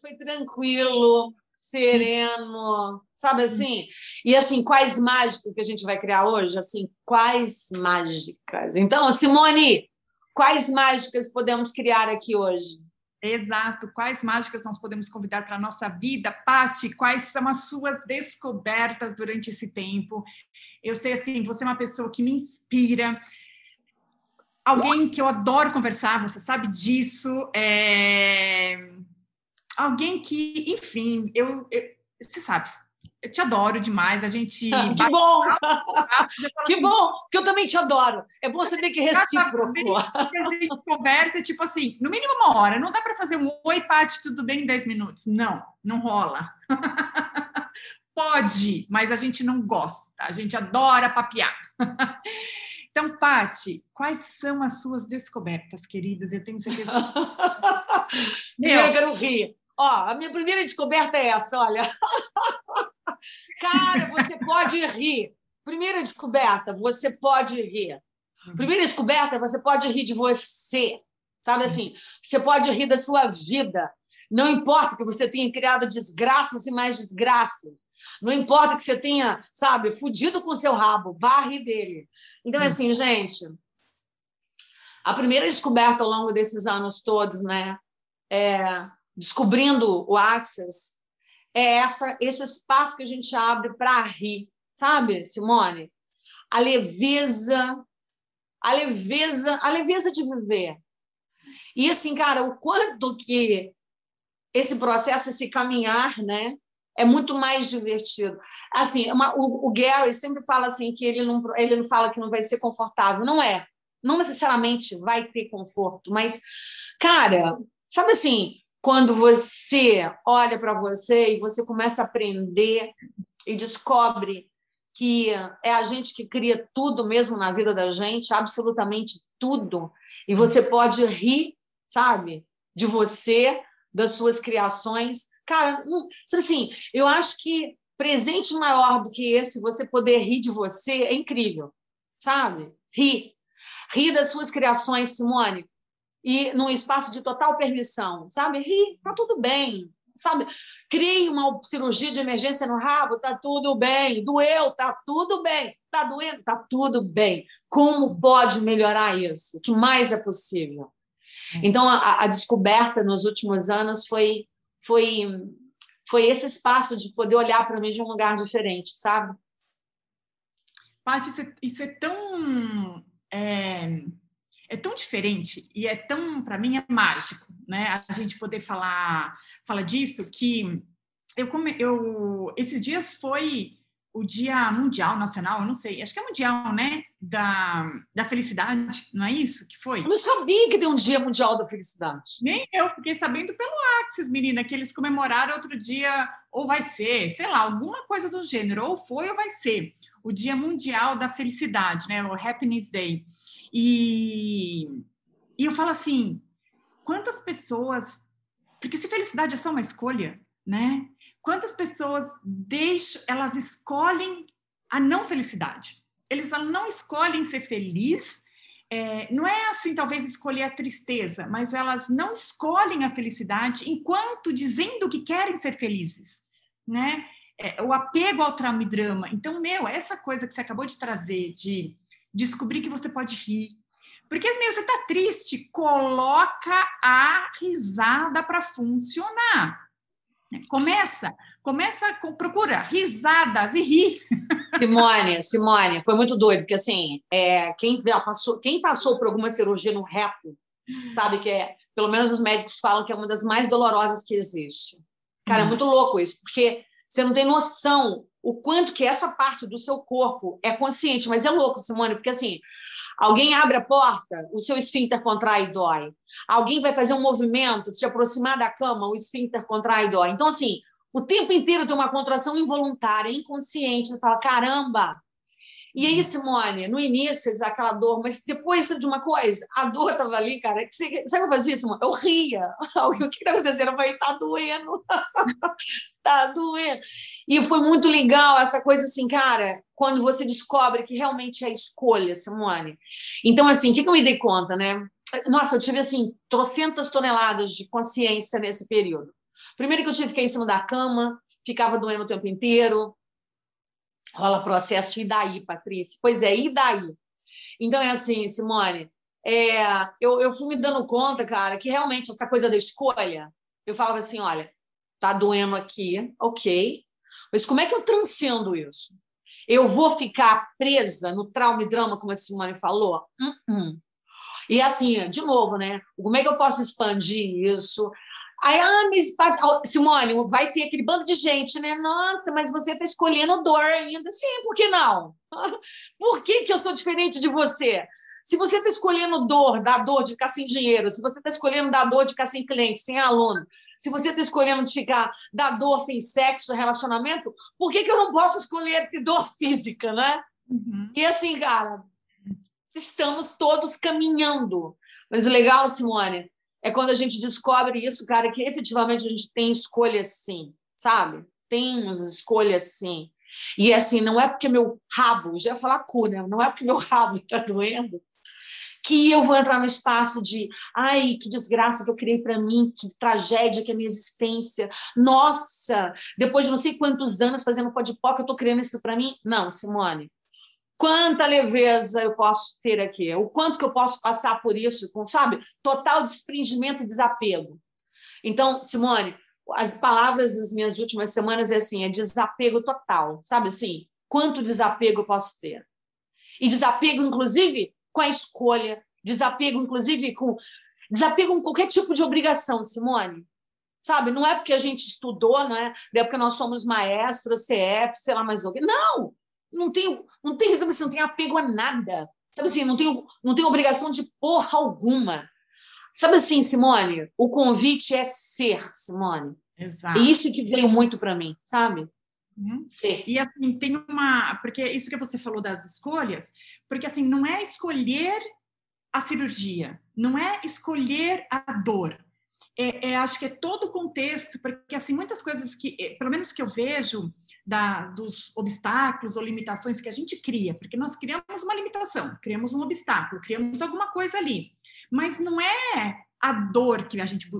foi tranquilo, sereno, sabe assim? E assim, quais mágicas que a gente vai criar hoje? Assim, quais mágicas? Então, Simone, quais mágicas podemos criar aqui hoje? Exato. Quais mágicas nós podemos convidar para a nossa vida? Pati, quais são as suas descobertas durante esse tempo? Eu sei, assim, você é uma pessoa que me inspira, alguém que eu adoro conversar, você sabe disso. É... Alguém que, enfim, eu, eu, você sabe, eu te adoro demais. A gente. que bom! que bom, porque eu também te adoro. É bom saber que recíproco. A gente conversa, tipo assim, no mínimo uma hora. Não dá para fazer um oi, Paty, tudo bem em 10 minutos. Não, não rola. Pode, mas a gente não gosta. A gente adora papiar. Então, Pati, quais são as suas descobertas, queridas? Eu tenho certeza. Primeiro eu quero rir. Ó, a minha primeira descoberta é essa, olha. Cara, você pode rir. Primeira descoberta, você pode rir. Primeira descoberta, você pode rir de você. Sabe assim? Você pode rir da sua vida. Não importa que você tenha criado desgraças e mais desgraças. Não importa que você tenha, sabe, fudido com o seu rabo. Rir dele. Então, assim, gente, a primeira descoberta ao longo desses anos todos, né? É, descobrindo o Access, é essa, esse espaço que a gente abre para rir, sabe, Simone? A leveza, a leveza, a leveza de viver. E assim, cara, o quanto que esse processo, esse caminhar, né, é muito mais divertido. Assim, uma, o, o, Gary sempre fala assim que ele não, ele não fala que não vai ser confortável. Não é. Não necessariamente vai ter conforto, mas, cara, sabe assim, quando você olha para você e você começa a aprender e descobre que é a gente que cria tudo mesmo na vida da gente, absolutamente tudo, e você pode rir, sabe, de você, das suas criações. Cara, não, assim, eu acho que presente maior do que esse, você poder rir de você, é incrível, sabe? Rir. Rir das suas criações, Simone e num espaço de total permissão, sabe? Ri, tá tudo bem, sabe? Crie uma cirurgia de emergência no rabo, tá tudo bem. Doeu, tá tudo bem. Tá doendo, tá tudo bem. Como pode melhorar isso? O que mais é possível? É. Então, a, a descoberta nos últimos anos foi, foi, foi esse espaço de poder olhar para mim de um lugar diferente, sabe? Paty, isso, é, isso é tão é é tão diferente e é tão, para mim, é mágico, né? A gente poder falar, falar disso que eu, eu esses dias foi o Dia Mundial Nacional, eu não sei, acho que é mundial, né? Da, da felicidade, não é isso que foi? Eu não sabia que tem um Dia Mundial da Felicidade. Nem eu, fiquei sabendo pelo Axis, menina, que eles comemoraram outro dia, ou vai ser, sei lá, alguma coisa do gênero, ou foi ou vai ser, o Dia Mundial da Felicidade, né? O Happiness Day. E, e eu falo assim, quantas pessoas, porque se felicidade é só uma escolha, né? Quantas pessoas deixam, elas escolhem a não felicidade. Eles não escolhem ser feliz, é, não é assim, talvez escolher a tristeza, mas elas não escolhem a felicidade enquanto dizendo que querem ser felizes, né? É, o apego ao trauma e drama. Então, meu, essa coisa que você acabou de trazer de descobrir que você pode rir. Porque, meu, você está triste, coloca a risada para funcionar. Começa, começa, procura risadas e ri. Simone, Simone, foi muito doido, porque assim, é, quem, passou, quem passou por alguma cirurgia no reto, sabe que é, pelo menos os médicos falam que é uma das mais dolorosas que existe. Cara, hum. é muito louco isso, porque você não tem noção o quanto que essa parte do seu corpo é consciente, mas é louco, Simone, porque assim, alguém abre a porta, o seu esfíncter contrai e dói. Alguém vai fazer um movimento, se aproximar da cama, o esfíncter contrai e dói. Então, assim, o tempo inteiro tem uma contração involuntária, inconsciente, você fala, caramba, e aí, Simone, no início, aquela dor, mas depois de uma coisa, a dor estava ali, cara. Sabe o que eu fazia, Simone? Eu ria. O que está acontecendo? Eu falei, tá doendo. tá doendo. E foi muito legal essa coisa assim, cara, quando você descobre que realmente é escolha, Simone. Então, assim, o que, que eu me dei conta, né? Nossa, eu tive, assim, trocentas toneladas de consciência nesse período. Primeiro que eu tive que ficar em cima da cama, ficava doendo o tempo inteiro. Rola processo, e daí, Patrícia? Pois é, e daí? Então é assim, Simone, é, eu, eu fui me dando conta, cara, que realmente essa coisa da escolha, eu falava assim, olha, tá doendo aqui, ok, mas como é que eu transcendo isso? Eu vou ficar presa no trauma e drama, como a Simone falou? Uh -uh. E assim, de novo, né? Como é que eu posso expandir isso? Aí, ah, mas, Simone, vai ter aquele bando de gente, né? Nossa, mas você está escolhendo dor ainda. Sim, por que não? Por que, que eu sou diferente de você? Se você está escolhendo dor, dar dor de ficar sem dinheiro, se você está escolhendo dar dor de ficar sem cliente, sem aluno, se você está escolhendo de ficar dar dor sem sexo, relacionamento, por que, que eu não posso escolher dor física, né? Uhum. E assim, cara, estamos todos caminhando. Mas o legal, Simone, é quando a gente descobre isso, cara, que efetivamente a gente tem escolhas sim, sabe? Temos escolhas sim. E assim, não é porque meu rabo, já ia falar cu, né? Não é porque meu rabo está doendo que eu vou entrar no espaço de ai, que desgraça que eu criei para mim, que tragédia que é a minha existência. Nossa, depois de não sei quantos anos fazendo que eu estou criando isso para mim. Não, Simone quanta leveza eu posso ter aqui, o quanto que eu posso passar por isso, com, sabe, total desprendimento e desapego. Então, Simone, as palavras das minhas últimas semanas é assim, é desapego total, sabe assim, quanto desapego eu posso ter. E desapego, inclusive, com a escolha, desapego, inclusive, com desapego com qualquer tipo de obrigação, Simone. Sabe? Não é porque a gente estudou, não é? Não é porque nós somos maestros, CF, sei lá mais o que. Não! Não tenho, não tenho, sabe assim, não tenho apego a nada. Sabe assim, não tenho, não tenho obrigação de porra alguma. Sabe assim, Simone, o convite é ser, Simone. Exato. É isso que veio muito para mim, sabe? Uhum. Ser. E assim, tem uma. Porque isso que você falou das escolhas, porque assim, não é escolher a cirurgia, não é escolher a dor, é, é, acho que é todo o contexto, porque assim muitas coisas que, é, pelo menos que eu vejo da, dos obstáculos ou limitações que a gente cria, porque nós criamos uma limitação, criamos um obstáculo, criamos alguma coisa ali, mas não é a dor que a gente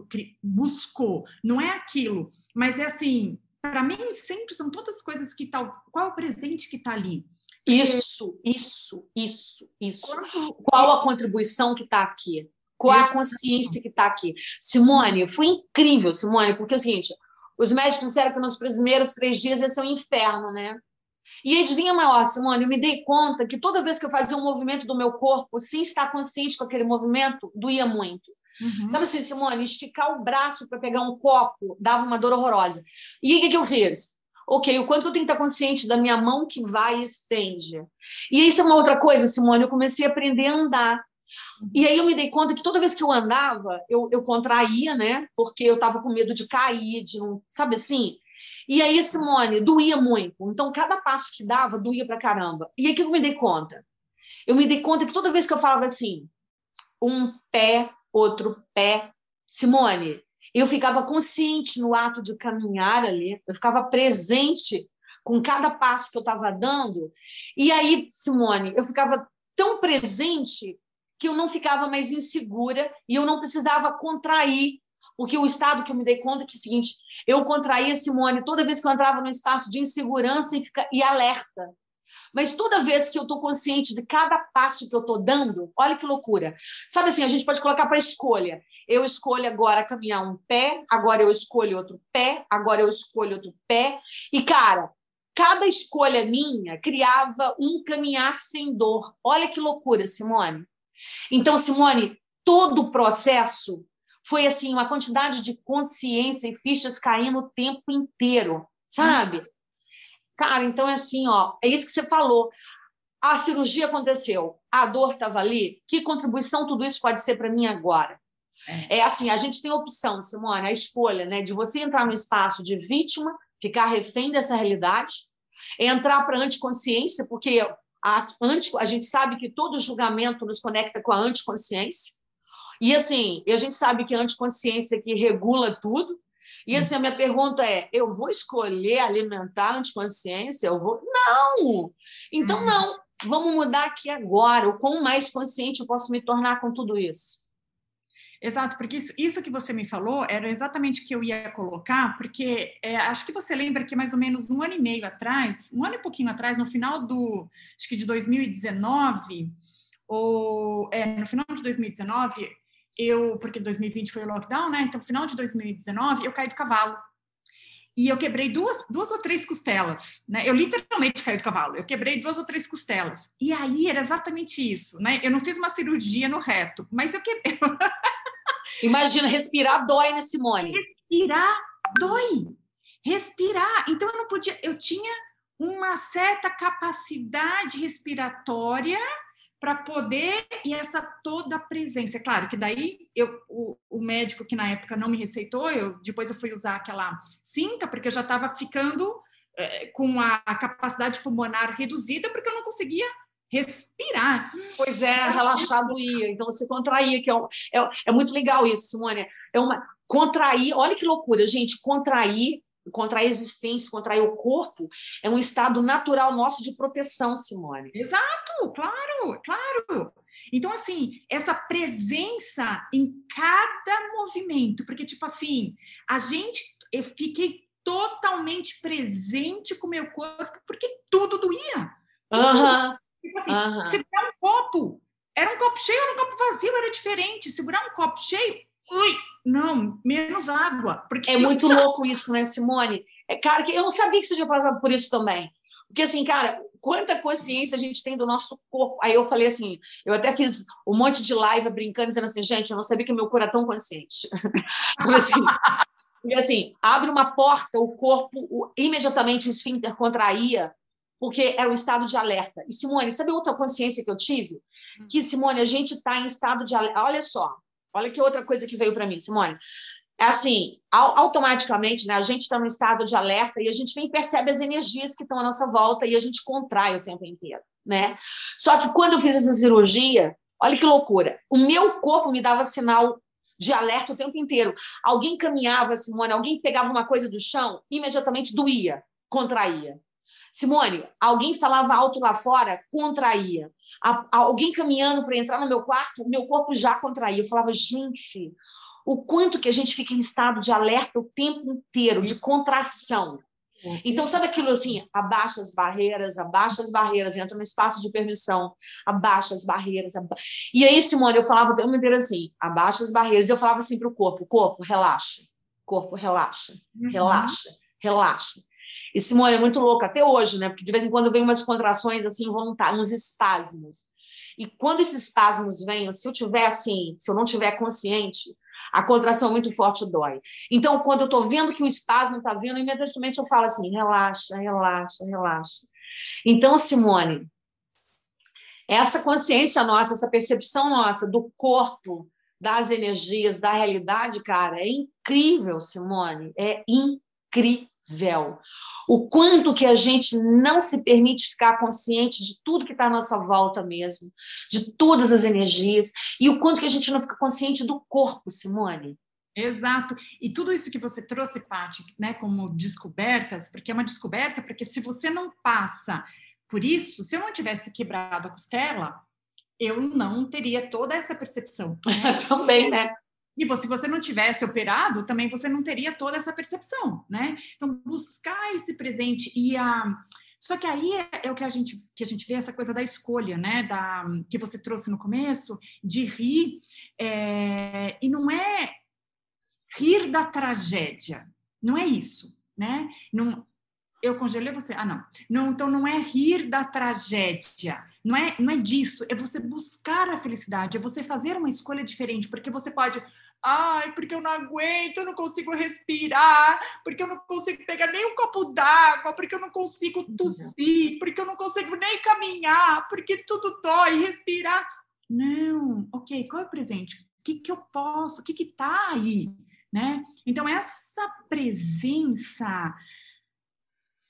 buscou, não é aquilo, mas é assim, para mim sempre são todas as coisas que tal, qual é o presente que está ali? Isso, isso, isso, isso. Qual a contribuição que está aqui? Qual a consciência que está aqui? Simone, foi incrível, Simone, porque é o seguinte: os médicos disseram que nos primeiros três dias ia ser um inferno, né? E adivinha maior, Simone, eu me dei conta que toda vez que eu fazia um movimento do meu corpo, sem estar consciente com aquele movimento, doía muito. Uhum. Sabe assim, Simone, esticar o braço para pegar um copo dava uma dor horrorosa. E o que, que eu fiz? Ok, o quanto eu tenho que estar consciente da minha mão que vai e estende. E isso é uma outra coisa, Simone, eu comecei a aprender a andar. E aí eu me dei conta que toda vez que eu andava, eu, eu contraía, né? Porque eu estava com medo de cair, de não, sabe assim? E aí, Simone, doía muito. Então, cada passo que dava, doía pra caramba. E aí que eu me dei conta? Eu me dei conta que toda vez que eu falava assim, um pé, outro pé, Simone, eu ficava consciente no ato de caminhar ali, eu ficava presente com cada passo que eu estava dando. E aí, Simone, eu ficava tão presente que eu não ficava mais insegura e eu não precisava contrair, porque o estado que eu me dei conta é que é o seguinte, eu contraía Simone toda vez que eu entrava no espaço de insegurança e, fica, e alerta. Mas toda vez que eu estou consciente de cada passo que eu estou dando, olha que loucura. Sabe assim, a gente pode colocar para escolha. Eu escolho agora caminhar um pé, agora eu escolho outro pé, agora eu escolho outro pé. E, cara, cada escolha minha criava um caminhar sem dor. Olha que loucura, Simone. Então, Simone, todo o processo foi assim uma quantidade de consciência e fichas caindo o tempo inteiro, sabe? Cara, então é assim, ó, é isso que você falou. A cirurgia aconteceu, a dor estava ali. Que contribuição tudo isso pode ser para mim agora? É. é assim, a gente tem a opção, Simone, a escolha, né, de você entrar no espaço de vítima, ficar refém dessa realidade, entrar para a anticonsciência, porque a, anti, a gente sabe que todo julgamento nos conecta com a anticonsciência. E assim, a gente sabe que a anticonsciência que regula tudo. E assim, a minha pergunta é: eu vou escolher alimentar a anticonsciência? Eu vou. Não! Então, uhum. não. Vamos mudar aqui agora. O quão mais consciente eu posso me tornar com tudo isso? Exato, porque isso, isso, que você me falou era exatamente o que eu ia colocar, porque é, acho que você lembra que mais ou menos um ano e meio atrás, um ano e pouquinho atrás, no final do, acho que de 2019, ou é, no final de 2019, eu, porque 2020 foi o lockdown, né? Então, no final de 2019, eu caí do cavalo. E eu quebrei duas, duas ou três costelas, né? Eu literalmente caí do cavalo. Eu quebrei duas ou três costelas. E aí era exatamente isso, né? Eu não fiz uma cirurgia no reto, mas eu quebrei. Imagina, respirar dói, né, Simone? Respirar dói. Respirar. Então eu não podia, eu tinha uma certa capacidade respiratória para poder e essa toda a presença. É claro que daí eu, o, o, médico que na época não me receitou, eu depois eu fui usar aquela cinta porque eu já estava ficando é, com a, a capacidade pulmonar reduzida porque eu não conseguia respirar. Pois é, relaxar doía. Então você contraía, que é, é, é muito legal isso, Simone. É uma contrair, olha que loucura, gente, contrair, contrair a existência, contrair o corpo, é um estado natural nosso de proteção, Simone. Exato, claro, claro. Então, assim, essa presença em cada movimento, porque, tipo assim, a gente, eu fiquei totalmente presente com o meu corpo, porque tudo doía. Tudo. Uhum. Tipo assim, uhum. segurar um copo, era um copo cheio ou um copo vazio, era diferente. Segurar um copo cheio, ui, não, menos água. Porque é muito louco isso, né, Simone? É, cara, que eu não sabia que você tinha passado por isso também. Porque, assim, cara, quanta consciência a gente tem do nosso corpo. Aí eu falei assim, eu até fiz um monte de live brincando, dizendo assim, gente, eu não sabia que o meu corpo era tão consciente. assim, porque, assim, abre uma porta, o corpo, o, imediatamente o esfíncter contraía, porque era um estado de alerta. E, Simone, sabe outra consciência que eu tive? Hum. Que, Simone, a gente está em estado de alerta. Olha só, olha que outra coisa que veio para mim, Simone. É assim, automaticamente, né, a gente está no estado de alerta e a gente nem percebe as energias que estão à nossa volta e a gente contrai o tempo inteiro, né? Só que quando eu fiz essa cirurgia, olha que loucura, o meu corpo me dava sinal de alerta o tempo inteiro. Alguém caminhava, Simone, alguém pegava uma coisa do chão, imediatamente doía, contraía. Simone, alguém falava alto lá fora, contraía. alguém caminhando para entrar no meu quarto, meu corpo já contraía. Eu falava, gente, o quanto que a gente fica em estado de alerta o tempo inteiro, de contração. Então, sabe aquilo assim? Abaixa as barreiras, abaixa as barreiras, entra no espaço de permissão, abaixa as barreiras. Aba... E aí, Simone, eu falava o tempo inteiro assim: abaixa as barreiras. Eu falava assim para o corpo: corpo, relaxa, corpo, relaxa, uhum. relaxa, relaxa. E Simone é muito louca até hoje, né? Porque de vez em quando vem umas contrações assim involuntárias, uns espasmos. E quando esses espasmos vêm, se eu tiver assim, se eu não tiver consciente, a contração muito forte dói. Então, quando eu estou vendo que o espasmo está vindo, imediatamente eu falo assim: relaxa, relaxa, relaxa. Então, Simone, essa consciência nossa, essa percepção nossa do corpo, das energias, da realidade, cara, é incrível, Simone, é incrível véu. O quanto que a gente não se permite ficar consciente de tudo que está à nossa volta mesmo, de todas as energias, e o quanto que a gente não fica consciente do corpo, Simone. Exato. E tudo isso que você trouxe, Paty, né, como descobertas, porque é uma descoberta, porque se você não passa por isso, se eu não tivesse quebrado a costela, eu não teria toda essa percepção. Né? Também, né? E se você não tivesse operado, também você não teria toda essa percepção, né? Então, buscar esse presente e a. Só que aí é, é, o que a gente que a gente vê essa coisa da escolha, né? Da que você trouxe no começo de rir é, e não é rir da tragédia, não é isso, né? Não, eu congelei você. Ah, não. não. Então não é rir da tragédia. Não é, não é disso. É você buscar a felicidade. É você fazer uma escolha diferente. Porque você pode. Ai, porque eu não aguento, eu não consigo respirar, porque eu não consigo pegar nem um copo d'água, porque eu não consigo tossir, porque eu não consigo nem caminhar, porque tudo dói, respirar. Não, ok, qual é o presente? O que, que eu posso? O que está aí? Né? Então, essa presença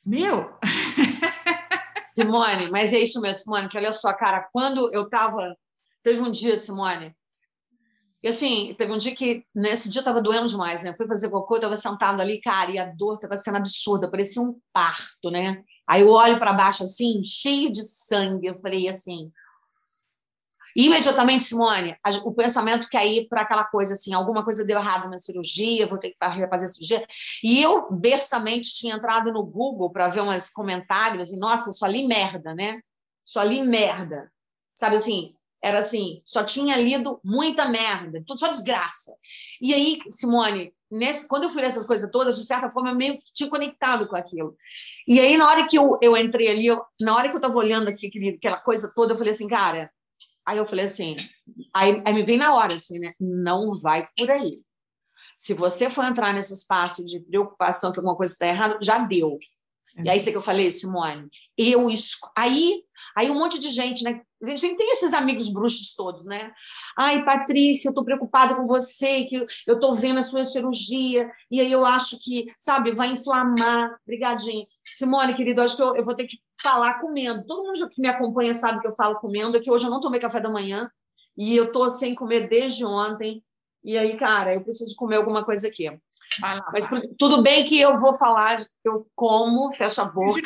meu! Simone, mas é isso mesmo, Simone, que olha só, cara, quando eu tava. Teve um dia, Simone, e assim, teve um dia que nesse dia tava doendo demais, né? Fui fazer cocô, tava sentado ali, cara, e a dor tava sendo absurda, parecia um parto, né? Aí eu olho para baixo assim, cheio de sangue, eu falei assim: Imediatamente, Simone, o pensamento quer ir para aquela coisa assim: alguma coisa deu errado na cirurgia, vou ter que fazer cirurgia. E eu, bestamente, tinha entrado no Google para ver umas comentários e, nossa, só li merda, né? Só li merda. Sabe assim? Era assim, só tinha lido muita merda, tudo só desgraça. E aí, Simone, nesse, quando eu fui essas coisas todas, de certa forma, eu meio que tinha conectado com aquilo. E aí, na hora que eu, eu entrei ali, eu, na hora que eu estava olhando aqui, aquele, aquela coisa toda, eu falei assim, cara, Aí eu falei assim, aí, aí me vem na hora assim, né? Não vai por aí. Se você for entrar nesse espaço de preocupação que alguma coisa está errada, já deu. E aí, sei que eu falei, Simone, eu. Aí, aí um monte de gente, né? A gente tem esses amigos bruxos todos, né? Ai, Patrícia, eu estou preocupada com você, que eu estou vendo a sua cirurgia, e aí eu acho que, sabe, vai inflamar. Obrigadinho. Simone, querido, acho que eu, eu vou ter que falar comendo. Todo mundo que me acompanha sabe que eu falo comendo, é que hoje eu não tomei café da manhã, e eu estou sem comer desde ontem. E aí, cara, eu preciso comer alguma coisa aqui. Mas tudo bem que eu vou falar, eu como, fecha a boca.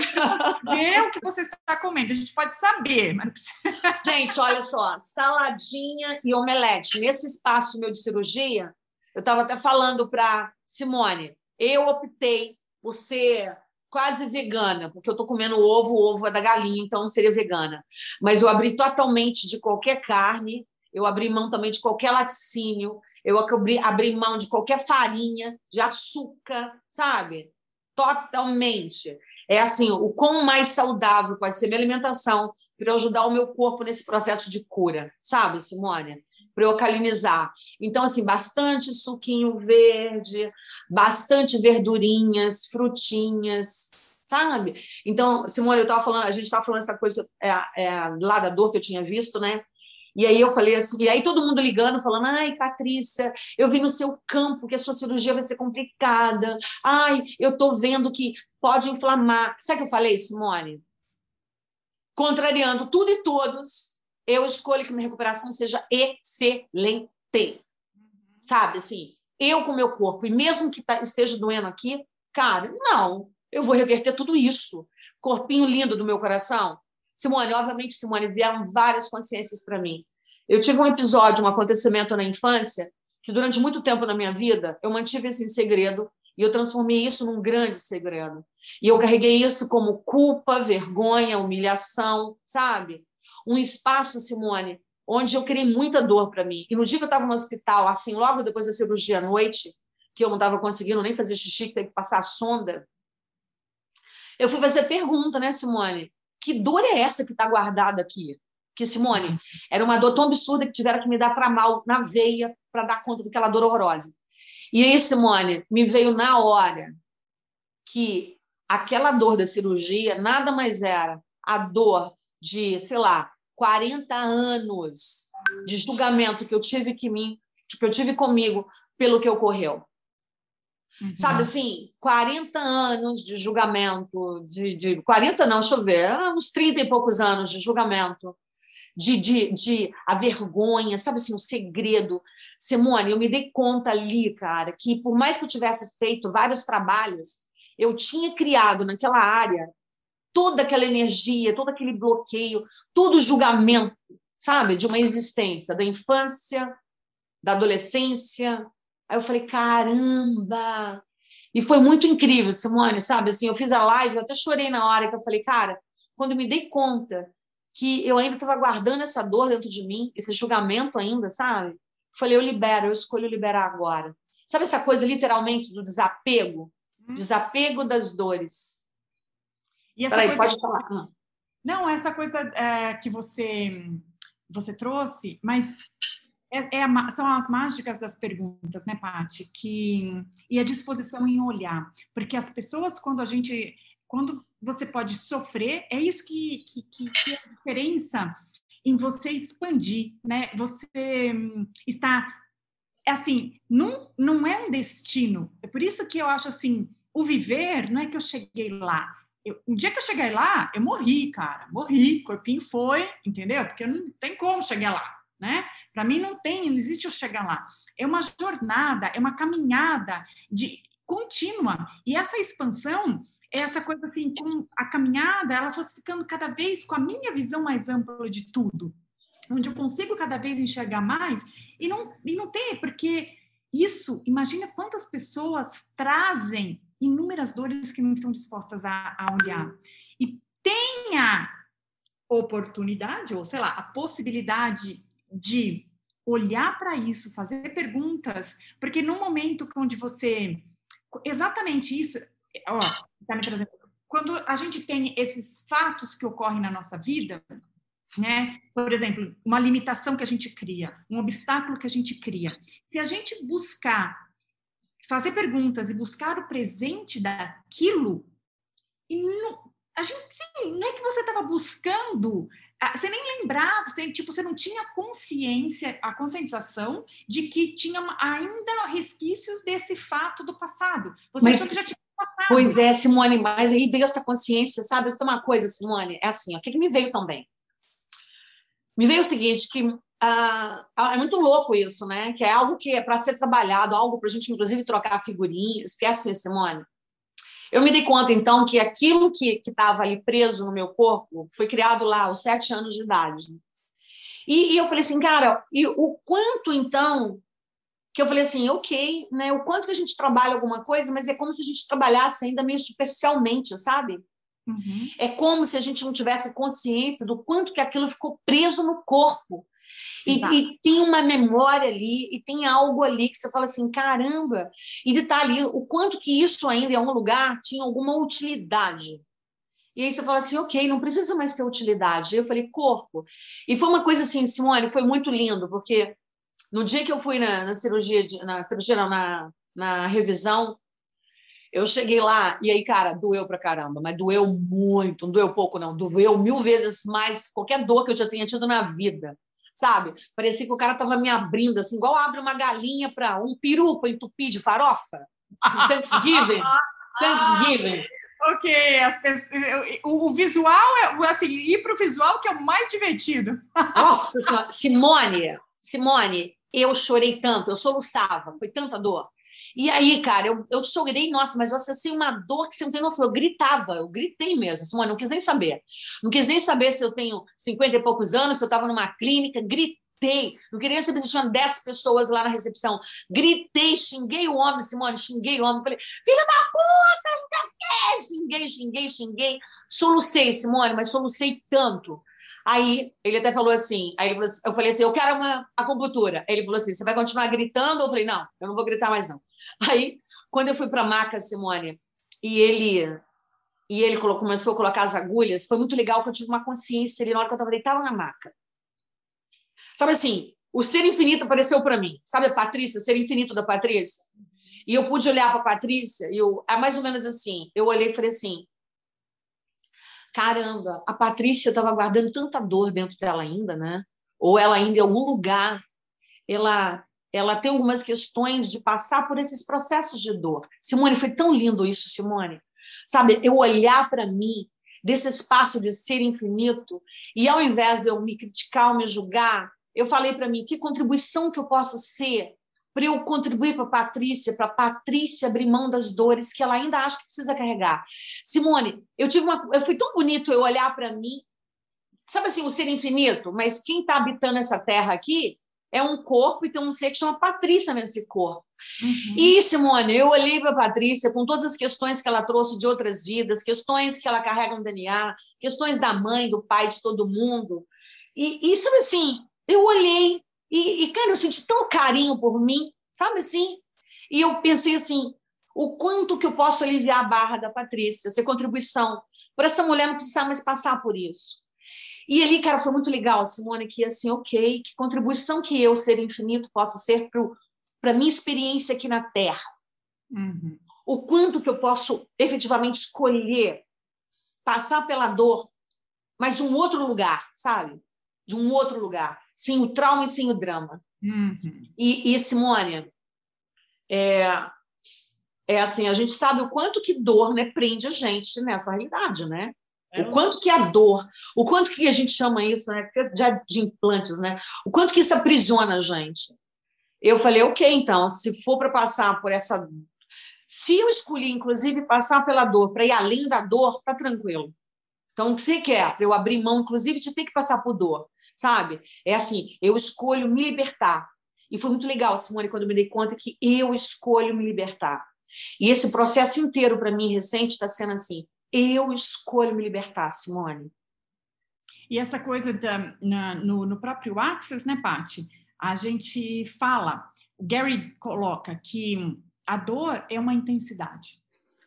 Ver o que você está comendo, a gente pode saber, mas Gente, olha só, saladinha e omelete. Nesse espaço meu de cirurgia, eu estava até falando para Simone, eu optei por ser quase vegana, porque eu estou comendo ovo, o ovo é da galinha, então não seria vegana. Mas eu abri totalmente de qualquer carne, eu abri mão também de qualquer laticínio, eu abri, abri mão de qualquer farinha, de açúcar, sabe? Totalmente. É assim, o quão mais saudável pode ser minha alimentação para ajudar o meu corpo nesse processo de cura, sabe, Simone? Para eu alcalinizar. Então, assim, bastante suquinho verde, bastante verdurinhas, frutinhas, sabe? Então, Simone, eu estava falando, a gente estava falando essa coisa é, é, lá da dor que eu tinha visto, né? E aí eu falei assim, e aí todo mundo ligando, falando, ai, Patrícia, eu vi no seu campo que a sua cirurgia vai ser complicada, ai, eu estou vendo que pode inflamar. Sabe o que eu falei, Simone? Contrariando tudo e todos, eu escolho que minha recuperação seja excelente. Sabe, assim, eu com meu corpo, e mesmo que tá, esteja doendo aqui, cara, não, eu vou reverter tudo isso. Corpinho lindo do meu coração, Simone, obviamente, Simone, vieram várias consciências para mim. Eu tive um episódio, um acontecimento na infância, que durante muito tempo na minha vida eu mantive esse segredo e eu transformei isso num grande segredo. E eu carreguei isso como culpa, vergonha, humilhação, sabe? Um espaço, Simone, onde eu criei muita dor para mim. E no dia que eu estava no hospital, assim, logo depois da cirurgia à noite, que eu não estava conseguindo nem fazer xixi, que teve que passar a sonda, eu fui fazer pergunta, né, Simone? Que dor é essa que está guardada aqui? Que, Simone, era uma dor tão absurda que tiveram que me dar para mal na veia para dar conta daquela dor horrorosa. E aí, Simone, me veio na hora que aquela dor da cirurgia nada mais era a dor de, sei lá, 40 anos de julgamento que eu tive que mim, que eu tive comigo pelo que ocorreu. Uhum. Sabe assim, 40 anos de julgamento, de, de 40 não, deixa eu ver, uns 30 e poucos anos de julgamento, de, de, de a vergonha, sabe assim, o segredo. Simone, eu me dei conta ali, cara, que por mais que eu tivesse feito vários trabalhos, eu tinha criado naquela área toda aquela energia, todo aquele bloqueio, todo o julgamento, sabe, de uma existência, da infância, da adolescência, Aí eu falei, caramba! E foi muito incrível, Simone, sabe? Assim, eu fiz a live, eu até chorei na hora que eu falei, cara, quando me dei conta que eu ainda estava guardando essa dor dentro de mim, esse julgamento ainda, sabe? Falei, eu libero, eu escolho liberar agora. Sabe essa coisa literalmente do desapego? Hum. Desapego das dores. E essa Peraí, coisa... pode falar. Não, essa coisa é, que você você trouxe, mas é, é a, são as mágicas das perguntas, né, Paty? Que, e a disposição em olhar. Porque as pessoas, quando a gente. Quando você pode sofrer, é isso que, que, que, que é a diferença em você expandir, né? Você hum, está. É assim, não, não é um destino. É por isso que eu acho assim: o viver não é que eu cheguei lá. Eu, um dia que eu cheguei lá, eu morri, cara. Morri, corpinho foi, entendeu? Porque não tem como chegar lá né? Para mim não tem, não existe eu chegar lá. É uma jornada, é uma caminhada de contínua. E essa expansão essa coisa assim, com a caminhada, ela fosse ficando cada vez com a minha visão mais ampla de tudo. onde eu consigo cada vez enxergar mais e não, e não ter, porque isso, imagina quantas pessoas trazem inúmeras dores que não estão dispostas a, a olhar. E tenha oportunidade, ou sei lá, a possibilidade de olhar para isso, fazer perguntas, porque no momento onde você. Exatamente isso, ó, tá me trazendo. Quando a gente tem esses fatos que ocorrem na nossa vida, né? Por exemplo, uma limitação que a gente cria, um obstáculo que a gente cria. Se a gente buscar fazer perguntas e buscar o presente daquilo, e não, a gente sim, não é que você estava buscando, você nem lembrava, você, tipo, você não tinha consciência, a conscientização de que tinha ainda resquícios desse fato do passado. Você Mas, já tinha passado. Pois é, Simone, mas aí veio essa consciência, sabe? Isso é uma coisa, Simone, é assim, o que, que me veio também? Me veio o seguinte, que ah, é muito louco isso, né? Que é algo que é para ser trabalhado, algo para a gente, inclusive, trocar figurinhas, que é assim, Simone. Eu me dei conta, então, que aquilo que estava ali preso no meu corpo foi criado lá aos sete anos de idade. E, e, eu falei assim, cara, e o quanto, então, que eu falei assim, ok, né? O quanto que a gente trabalha alguma coisa, mas é como se a gente trabalhasse ainda meio superficialmente, sabe? Uhum. É como se a gente não tivesse consciência do quanto que aquilo ficou preso no corpo. E, e, tem uma memória ali, e tem algo ali que você fala assim, caramba, e de estar tá ali, o quanto que isso ainda em algum lugar tinha alguma utilidade. E aí você fala assim, ok, não precisa mais ter utilidade. Eu falei, corpo. E foi uma coisa assim, Simone, foi muito lindo, porque no dia que eu fui na, na cirurgia, de, na cirurgia não, na, na revisão, eu cheguei lá e aí, cara, doeu pra caramba, mas doeu muito, não doeu pouco, não, doeu mil vezes mais que qualquer dor que eu já tenha tido na vida, sabe? Parecia que o cara tava me abrindo, assim, igual abre uma galinha para um peru para entupir de farofa. Thanksgiving. Thanksgiving. Ok, as pessoas, o, o, visual é assim, ir para o visual que é o mais divertido. Nossa Simone, Simone, eu chorei tanto, eu soluçava, foi tanta dor. E aí, cara, eu, eu chorei, nossa, mas eu acessei uma dor que você não tem noção. Eu gritava, eu gritei mesmo. Simone, não quis nem saber. Não quis nem saber se eu tenho 50 e poucos anos, se eu estava numa clínica, gritei. Não queria saber se tinha 10 pessoas lá na recepção. Gritei, xinguei o homem, Simone, xinguei o homem. Falei, filho da puta, não sei o quê. Xinguei, xinguei, xinguei. Solucei, Simone, mas solucei tanto. Aí ele até falou assim, aí eu falei assim, eu quero uma acupuntura. Ele falou assim, você vai continuar gritando? Eu falei, não, eu não vou gritar mais não. Aí, quando eu fui para a maca, Simone, e ele e ele começou a colocar as agulhas, foi muito legal que eu tive uma consciência ali na hora que eu estava deitada na maca. Sabe assim, o ser infinito apareceu para mim. Sabe a Patrícia, o ser infinito da Patrícia? E eu pude olhar para a Patrícia, e eu, é mais ou menos assim, eu olhei e falei assim, caramba, a Patrícia estava guardando tanta dor dentro dela ainda, né? Ou ela ainda em algum lugar, ela ela tem algumas questões de passar por esses processos de dor. Simone, foi tão lindo isso, Simone. Sabe, eu olhar para mim desse espaço de ser infinito e ao invés de eu me criticar ou me julgar, eu falei para mim que contribuição que eu posso ser para eu contribuir para Patrícia, para Patrícia abrir mão das dores que ela ainda acha que precisa carregar. Simone, eu tive uma, eu fui tão bonito eu olhar para mim, sabe assim, o ser infinito, mas quem está habitando essa terra aqui é um corpo e tem um ser que chama Patrícia nesse corpo. Uhum. E, Simone, eu olhei para a Patrícia com todas as questões que ela trouxe de outras vidas, questões que ela carrega no DNA, questões da mãe, do pai, de todo mundo. E, sabe assim, eu olhei e, e, cara, eu senti tão carinho por mim, sabe assim? E eu pensei assim, o quanto que eu posso aliviar a barra da Patrícia, essa contribuição, para essa mulher não precisar mais passar por isso. E ali, cara, foi muito legal, Simone, que assim, ok, que contribuição que eu, ser infinito, posso ser para a minha experiência aqui na Terra. Uhum. O quanto que eu posso efetivamente escolher passar pela dor, mas de um outro lugar, sabe? De um outro lugar sem o trauma e sem o drama. Uhum. E, e, Simone, é, é assim, a gente sabe o quanto que dor né, prende a gente nessa realidade, né? O quanto que a dor, o quanto que a gente chama isso, né, de implantes, né? O quanto que isso aprisiona a gente. Eu falei, ok, então, se for para passar por essa, se eu escolhi, inclusive, passar pela dor para ir além da dor, tá tranquilo. Então, o que você quer? Para eu abrir mão, inclusive, de ter que passar por dor. sabe? É assim, eu escolho me libertar. E foi muito legal, Simone, quando me dei conta que eu escolho me libertar. E esse processo inteiro, para mim, recente, está sendo assim: eu escolho me libertar, Simone. E essa coisa da, na, no, no próprio Access, né, Paty? A gente fala, o Gary coloca que a dor é uma intensidade,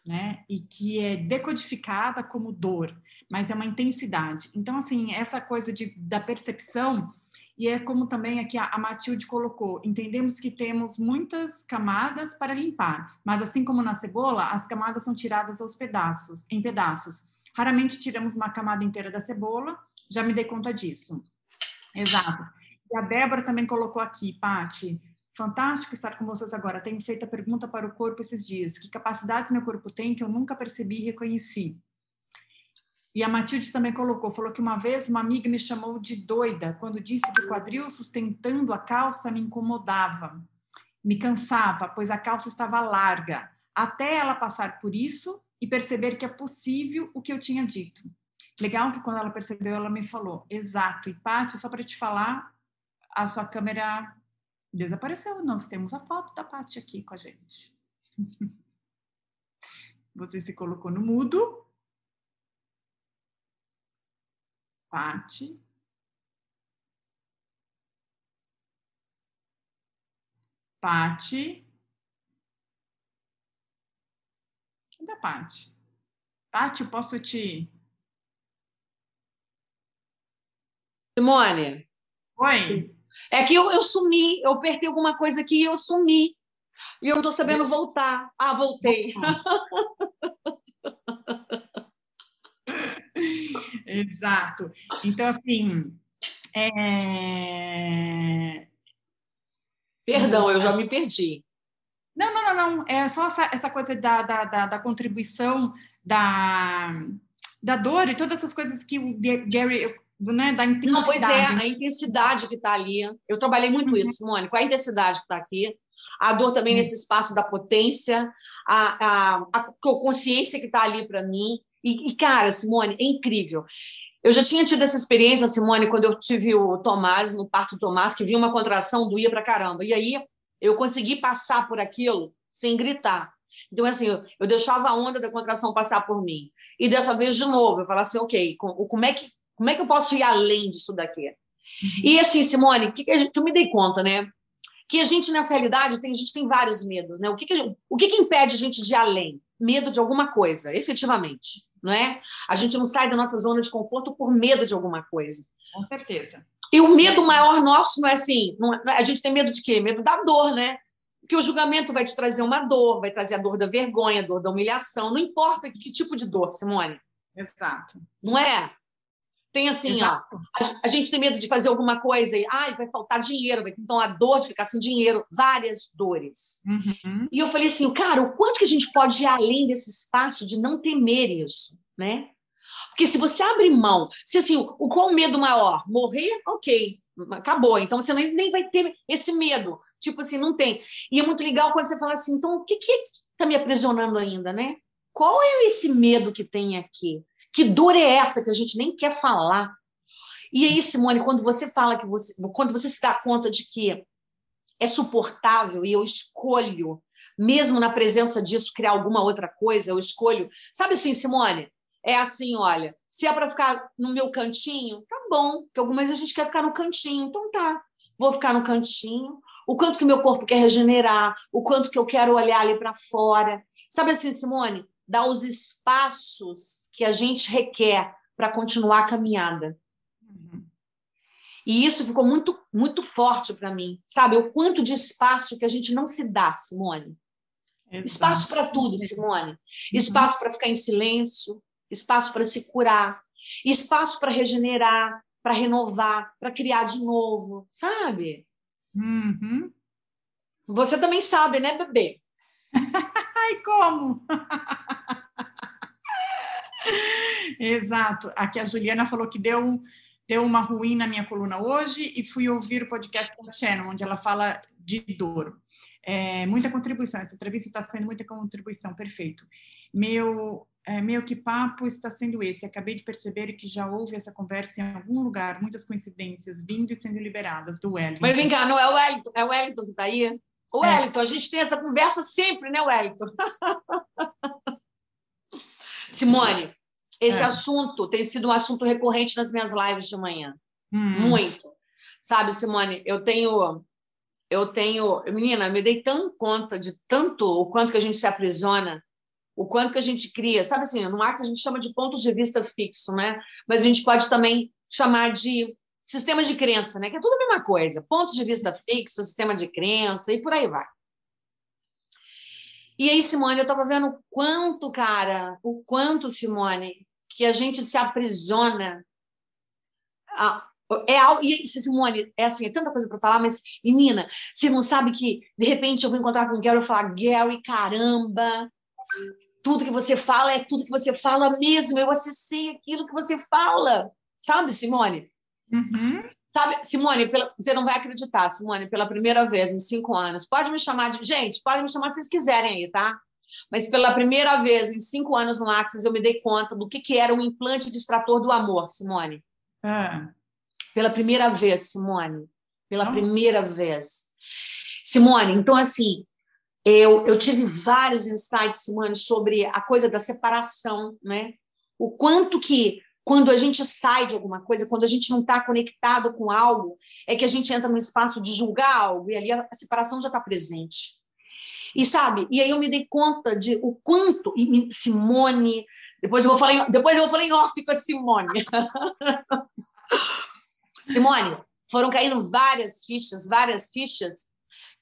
né? E que é decodificada como dor, mas é uma intensidade. Então, assim, essa coisa de, da percepção e é como também aqui a Matilde colocou, entendemos que temos muitas camadas para limpar, mas assim como na cebola, as camadas são tiradas aos pedaços, em pedaços. Raramente tiramos uma camada inteira da cebola, já me dei conta disso. Exato. E a Débora também colocou aqui, Pati, fantástico estar com vocês agora. Tenho feito a pergunta para o corpo esses dias. Que capacidades meu corpo tem que eu nunca percebi e reconheci? E a Matilde também colocou, falou que uma vez uma amiga me chamou de doida quando disse que o quadril sustentando a calça me incomodava, me cansava, pois a calça estava larga, até ela passar por isso e perceber que é possível o que eu tinha dito. Legal que quando ela percebeu, ela me falou, exato. E Paty, só para te falar, a sua câmera desapareceu. Nós temos a foto da Paty aqui com a gente. Você se colocou no mudo, Pati. Pati. Cadê a Pati? Pati, posso te. Simone. Oi. É que eu, eu sumi, eu apertei alguma coisa aqui e eu sumi. E eu não estou sabendo Isso. voltar. Ah, voltei. Exato. Então, assim. É... Perdão, eu já me perdi. Não, não, não, não. É só essa, essa coisa da, da, da, da, contribuição, da, da dor e todas essas coisas que o Gary, né, da intensidade. Não, pois é, a intensidade que está ali. Eu trabalhei muito uhum. isso, com a intensidade que está aqui. A dor também uhum. nesse espaço da potência, a, a, a consciência que está ali para mim. E, e, cara, Simone, é incrível. Eu já tinha tido essa experiência, Simone, quando eu tive o Tomás, no parto do Tomás, que vinha uma contração, doía pra caramba. E aí eu consegui passar por aquilo sem gritar. Então, assim, eu, eu deixava a onda da contração passar por mim. E dessa vez, de novo, eu falava assim, ok, como é que, como é que eu posso ir além disso daqui? Uhum. E assim, Simone, que, que, gente, que eu me dei conta, né? Que a gente, nessa realidade, tem, a gente tem vários medos, né? O que, que, gente, o que, que impede a gente de ir além? Medo de alguma coisa, efetivamente não é? A gente não sai da nossa zona de conforto por medo de alguma coisa. Com certeza. E o medo maior nosso não é assim, não é, a gente tem medo de quê? Medo da dor, né? Porque o julgamento vai te trazer uma dor, vai trazer a dor da vergonha, a dor da humilhação, não importa que, que tipo de dor, Simone. Exato. Não é? Tem assim, ó, a, a, gente tem medo de fazer alguma coisa e ai, vai faltar dinheiro, vai então a dor de ficar sem dinheiro, várias dores. Uhum. E eu falei assim, cara, o quanto que a gente pode ir além desse espaço de não temer isso, né? Porque se você abre mão, se assim, o qual o medo maior? Morrer, ok, acabou. Então você nem, nem vai ter esse medo. Tipo assim, não tem. E é muito legal quando você fala assim, então o que que está me aprisionando ainda, né? Qual é esse medo que tem aqui? Que dor é essa que a gente nem quer falar? E aí, Simone, quando você fala que você, quando você se dá conta de que é suportável e eu escolho, mesmo na presença disso, criar alguma outra coisa, eu escolho. Sabe assim, Simone? É assim, olha, se é para ficar no meu cantinho, tá bom, porque algumas vezes a gente quer ficar no cantinho, então tá, vou ficar no cantinho. O quanto que meu corpo quer regenerar, o quanto que eu quero olhar ali para fora. Sabe assim, Simone? Dá os espaços que a gente requer para continuar a caminhada. Uhum. E isso ficou muito, muito forte para mim, sabe? O quanto de espaço que a gente não se dá, Simone. Exato. Espaço para tudo, Simone. Uhum. Espaço para ficar em silêncio, espaço para se curar, espaço para regenerar, para renovar, para criar de novo, sabe? Uhum. Você também sabe, né, bebê? Ai, como? Exato. Aqui a Juliana falou que deu, deu uma ruim na minha coluna hoje e fui ouvir o podcast da Shannon, onde ela fala de dor. É, muita contribuição. Essa entrevista está sendo muita contribuição, perfeito. Meu é, meio que papo está sendo esse. Acabei de perceber que já houve essa conversa em algum lugar, muitas coincidências vindo e sendo liberadas do Wellington. Mas vem cá, não é o Wellington, é o Wellington que está aí? O é. Wellington, é. a gente tem essa conversa sempre, né, Wellington? Simone, esse é. assunto tem sido um assunto recorrente nas minhas lives de manhã. Hum. Muito. Sabe, Simone, eu tenho eu tenho, menina, me dei tão conta de tanto o quanto que a gente se aprisiona o quanto que a gente cria. Sabe assim, no marketing a gente chama de pontos de vista fixo, né? Mas a gente pode também chamar de sistema de crença, né? Que é tudo a mesma coisa. Pontos de vista fixo, sistema de crença e por aí vai. E aí, Simone, eu estava vendo quanto, cara, o quanto, Simone, que a gente se aprisiona. É algo, e Simone, é assim, é tanta coisa para falar, mas, menina, você não sabe que, de repente, eu vou encontrar com o Gary e falar, Gary, caramba, tudo que você fala é tudo que você fala mesmo. Eu acessei aquilo que você fala. Sabe, Simone? Uhum. Sabe, Simone, pela, você não vai acreditar, Simone, pela primeira vez em cinco anos. Pode me chamar de. Gente, pode me chamar se vocês quiserem aí, tá? Mas pela primeira vez em cinco anos no Axis, eu me dei conta do que, que era um implante de extrator do amor, Simone. Ah. Pela primeira vez, Simone. Pela não. primeira vez. Simone, então, assim, eu, eu tive vários insights, Simone, sobre a coisa da separação, né? O quanto que quando a gente sai de alguma coisa, quando a gente não está conectado com algo, é que a gente entra no espaço de julgar algo, e ali a separação já está presente. E sabe, e aí eu me dei conta de o quanto, e Simone, depois eu vou falar em, depois eu vou falar em off com a Simone. Simone, foram caindo várias fichas, várias fichas,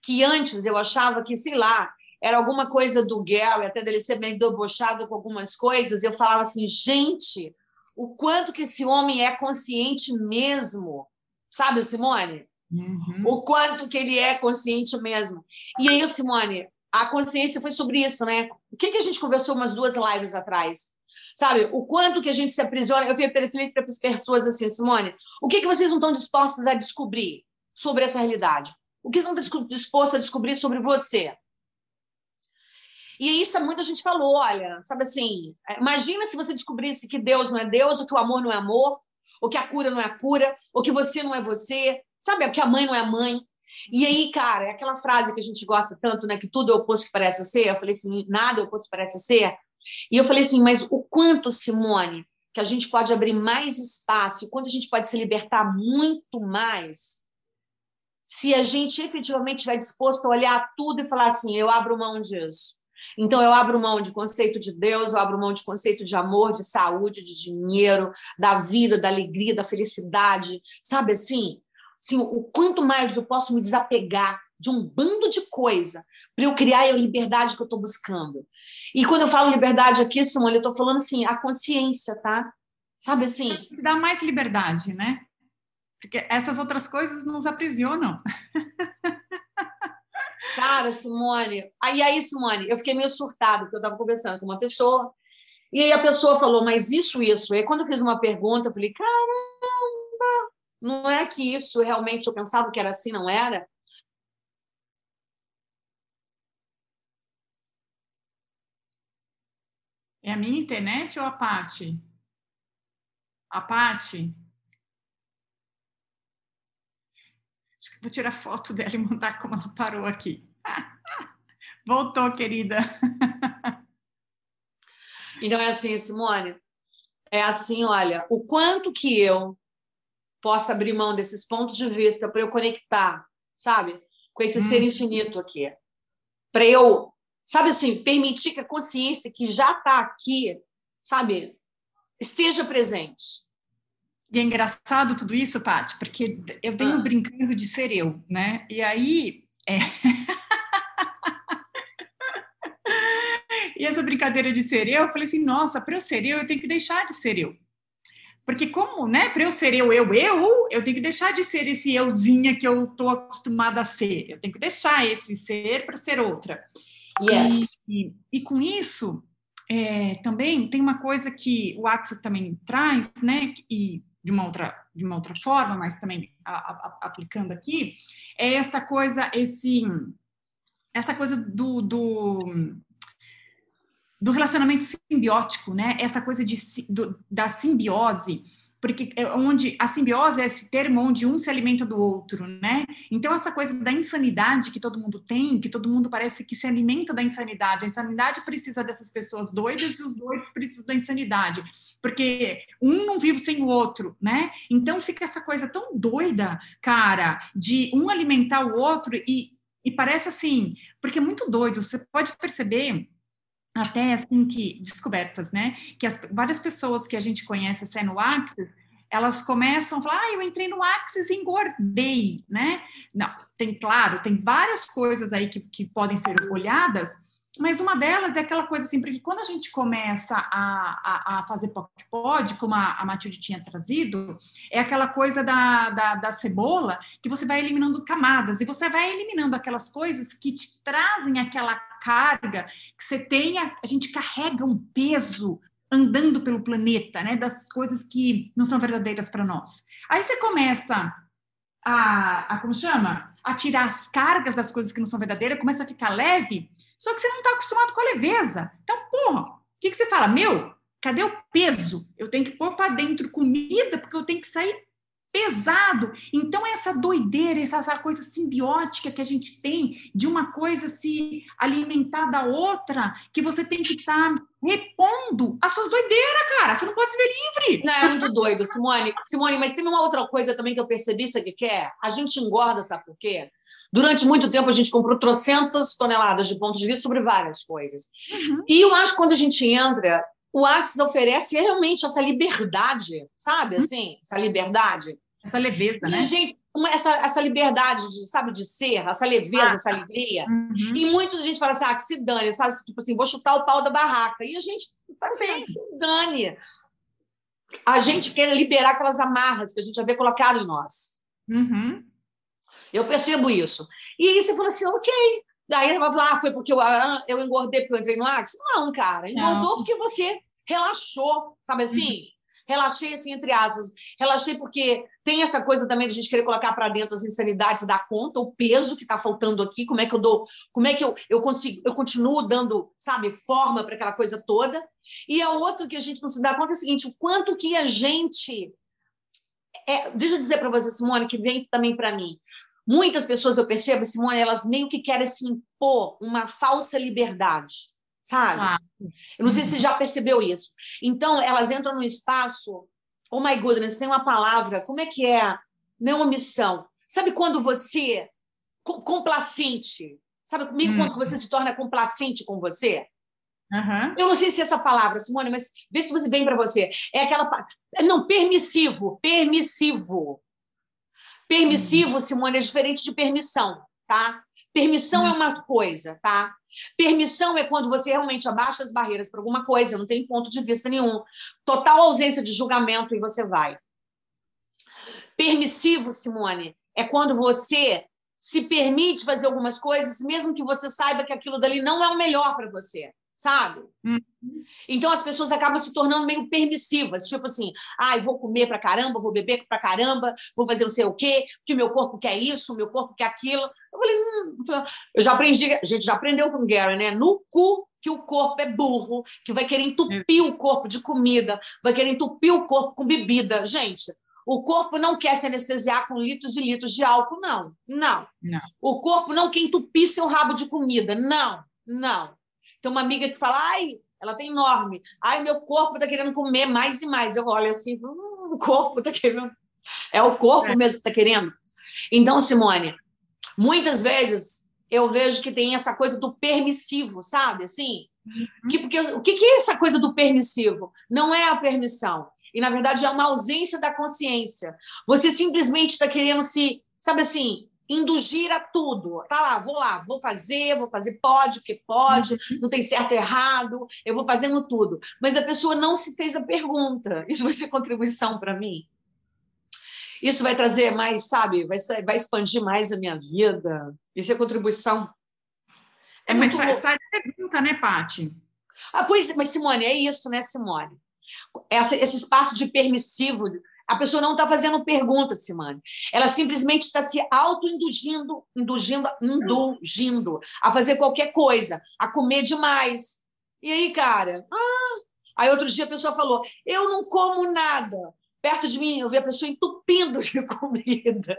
que antes eu achava que, sei lá, era alguma coisa do Gary, até dele ser bem debochado com algumas coisas, eu falava assim, gente, o quanto que esse homem é consciente mesmo, sabe, Simone? Uhum. O quanto que ele é consciente mesmo. E aí, Simone, a consciência foi sobre isso, né? O que, que a gente conversou umas duas lives atrás? Sabe, o quanto que a gente se aprisiona. Eu falei para as pessoas assim, Simone, o que, que vocês não estão dispostos a descobrir sobre essa realidade? O que estão dispostos a descobrir sobre você? E isso muita gente falou, olha, sabe assim, é, imagina se você descobrisse que Deus não é Deus, ou que o amor não é amor, ou que a cura não é a cura, ou que você não é você, sabe, que a mãe não é a mãe. E aí, cara, é aquela frase que a gente gosta tanto, né, que tudo é oposto que parece ser, eu falei assim, nada é oposto que parece ser. E eu falei assim, mas o quanto, Simone, que a gente pode abrir mais espaço, o quanto a gente pode se libertar muito mais se a gente efetivamente estiver disposto a olhar tudo e falar assim, eu abro mão disso. Então, eu abro mão de conceito de Deus, eu abro mão de conceito de amor, de saúde, de dinheiro, da vida, da alegria, da felicidade, sabe assim? assim o quanto mais eu posso me desapegar de um bando de coisa para eu criar a liberdade que eu estou buscando. E quando eu falo liberdade aqui, Simone, eu estou falando assim, a consciência, tá? Sabe assim? Dá mais liberdade, né? Porque essas outras coisas nos aprisionam. Cara, Simone. Aí, aí, Simone, eu fiquei meio surtada, porque eu estava conversando com uma pessoa, e aí a pessoa falou, mas isso, isso. Aí, quando eu fiz uma pergunta, eu falei, caramba, não é que isso realmente eu pensava que era assim, não era? É a minha internet ou a Pati? A Pati? Vou tirar foto dela e mandar como ela parou aqui. Voltou, querida. Então é assim, Simone. É assim, olha, o quanto que eu posso abrir mão desses pontos de vista para eu conectar, sabe, com esse hum. ser infinito aqui, para eu, sabe assim, permitir que a consciência que já está aqui, sabe, esteja presente. E é engraçado tudo isso, Paty, porque eu tenho ah. brincando de ser eu, né? E aí. É... e essa brincadeira de ser eu, eu falei assim: nossa, para eu ser eu, eu tenho que deixar de ser eu. Porque como, né, para eu ser eu, eu, eu, eu tenho que deixar de ser esse euzinha que eu estou acostumada a ser. Eu tenho que deixar esse ser para ser outra. Yes. E, e, e com isso, é, também tem uma coisa que o Axis também traz, né, e de uma outra, de uma outra forma, mas também a, a, aplicando aqui, é essa coisa, esse, essa coisa do, do, do relacionamento simbiótico, né? Essa coisa de, do, da simbiose, porque é onde a simbiose é esse termo onde um se alimenta do outro, né? Então essa coisa da insanidade que todo mundo tem, que todo mundo parece que se alimenta da insanidade. A insanidade precisa dessas pessoas doidas e os doidos precisam da insanidade, porque um não vive sem o outro, né? Então fica essa coisa tão doida, cara, de um alimentar o outro e, e parece assim, porque é muito doido. Você pode perceber até assim que descobertas, né? Que as, várias pessoas que a gente conhece assim, no Axis, elas começam a falar, ah, eu entrei no Axis e engordei, né? Não, tem claro, tem várias coisas aí que, que podem ser olhadas, mas uma delas é aquela coisa assim, porque quando a gente começa a, a, a fazer POC-POD, como a, a Matilde tinha trazido, é aquela coisa da, da, da, cebola que você vai eliminando camadas e você vai eliminando aquelas coisas que te trazem aquela carga que você tenha, a gente carrega um peso andando pelo planeta, né, das coisas que não são verdadeiras para nós. Aí você começa a, a como chama? A tirar as cargas das coisas que não são verdadeiras, começa a ficar leve, só que você não está acostumado com a leveza. Então, porra, o que, que você fala? Meu, cadê o peso? Eu tenho que pôr para dentro comida, porque eu tenho que sair pesado. Então, essa doideira, essa, coisa simbiótica que a gente tem de uma coisa se alimentar da outra, que você tem que estar tá repondo as suas doideiras, cara. Você não pode se ver livre. Não, é muito doido, Simone. Simone, mas tem uma outra coisa também que eu percebi, sabe o que é? A gente engorda, sabe por quê? Durante muito tempo, a gente comprou trocentas toneladas de pontos de vista sobre várias coisas. Uhum. E eu acho que quando a gente entra, o Axis oferece realmente essa liberdade, sabe? Uhum. Assim, essa liberdade. Essa leveza, e, né? Gente, essa, essa liberdade, de, sabe, de ser, essa leveza, ah, essa alegria. Uhum. E muita gente fala assim, ah, que se dane, sabe? Tipo assim, vou chutar o pau da barraca. E a gente fala assim, ah, que se dane. A gente quer liberar aquelas amarras que a gente já vê colocado em nós. Uhum. Eu percebo isso. E aí você fala assim, ok. Daí você vai falar, ah, foi porque eu, ah, eu engordei porque eu entrei no Axis? Não, cara, engordou Não. porque você relaxou, sabe assim? Uhum. Relaxei, assim, entre aspas. Relaxei porque tem essa coisa também de a gente querer colocar para dentro as insanidades da conta, o peso que está faltando aqui, como é que eu dou, como é que eu, eu consigo, eu continuo dando, sabe, forma para aquela coisa toda. E a outra que a gente não se dá conta é o seguinte: o quanto que a gente. É, deixa eu dizer para você, Simone, que vem também para mim. Muitas pessoas, eu percebo, Simone, elas meio que querem se impor uma falsa liberdade, sabe? Ah. Eu não sei se você já percebeu isso. Então, elas entram no espaço, oh my goodness, tem uma palavra, como é que é? Não é uma missão. Sabe quando você, complacente, sabe comigo hum. quando você se torna complacente com você? Uhum. Eu não sei se é essa palavra, Simone, mas vê se você bem para você. É aquela. Não, permissivo, permissivo. Permissivo, Simone, é diferente de permissão, tá? Permissão é uma coisa, tá? Permissão é quando você realmente abaixa as barreiras para alguma coisa, não tem ponto de vista nenhum. Total ausência de julgamento e você vai. Permissivo, Simone, é quando você se permite fazer algumas coisas, mesmo que você saiba que aquilo dali não é o melhor para você sabe? Uhum. Então as pessoas acabam se tornando meio permissivas, tipo assim, ai, ah, vou comer pra caramba, vou beber pra caramba, vou fazer não sei o quê, que o meu corpo quer isso, o meu corpo quer aquilo. Eu falei, hum, eu já aprendi, a gente já aprendeu com o Gary, né? No cu que o corpo é burro, que vai querer entupir o corpo de comida, vai querer entupir o corpo com bebida. Gente, o corpo não quer se anestesiar com litros e litros de álcool, não. Não. não. O corpo não quer entupir seu rabo de comida, não. Não. Tem uma amiga que fala, ai, ela tem enorme. Ai, meu corpo está querendo comer mais e mais. Eu olho assim, hum, o corpo está querendo. É o corpo é. mesmo que está querendo. Então, Simone, muitas vezes eu vejo que tem essa coisa do permissivo, sabe? Assim, uhum. que, porque, o que, que é essa coisa do permissivo? Não é a permissão. E, na verdade, é uma ausência da consciência. Você simplesmente está querendo se, sabe assim, induzir a tudo. Tá lá, vou lá, vou fazer, vou fazer, pode, porque pode, uhum. não tem certo errado, eu vou fazendo tudo. Mas a pessoa não se fez a pergunta: isso vai ser contribuição para mim? Isso vai trazer mais, sabe, vai, vai expandir mais a minha vida? Isso é contribuição. É, mas muito... sai pergunta, né, Paty? Ah, pois, mas Simone, é isso, né, Simone? Essa, esse espaço de permissivo a pessoa não está fazendo pergunta, Simone. Ela simplesmente está se auto-induzindo, induzindo, a fazer qualquer coisa, a comer demais. E aí, cara? Ah. Aí outro dia a pessoa falou: eu não como nada. Perto de mim, eu vi a pessoa entupindo de comida.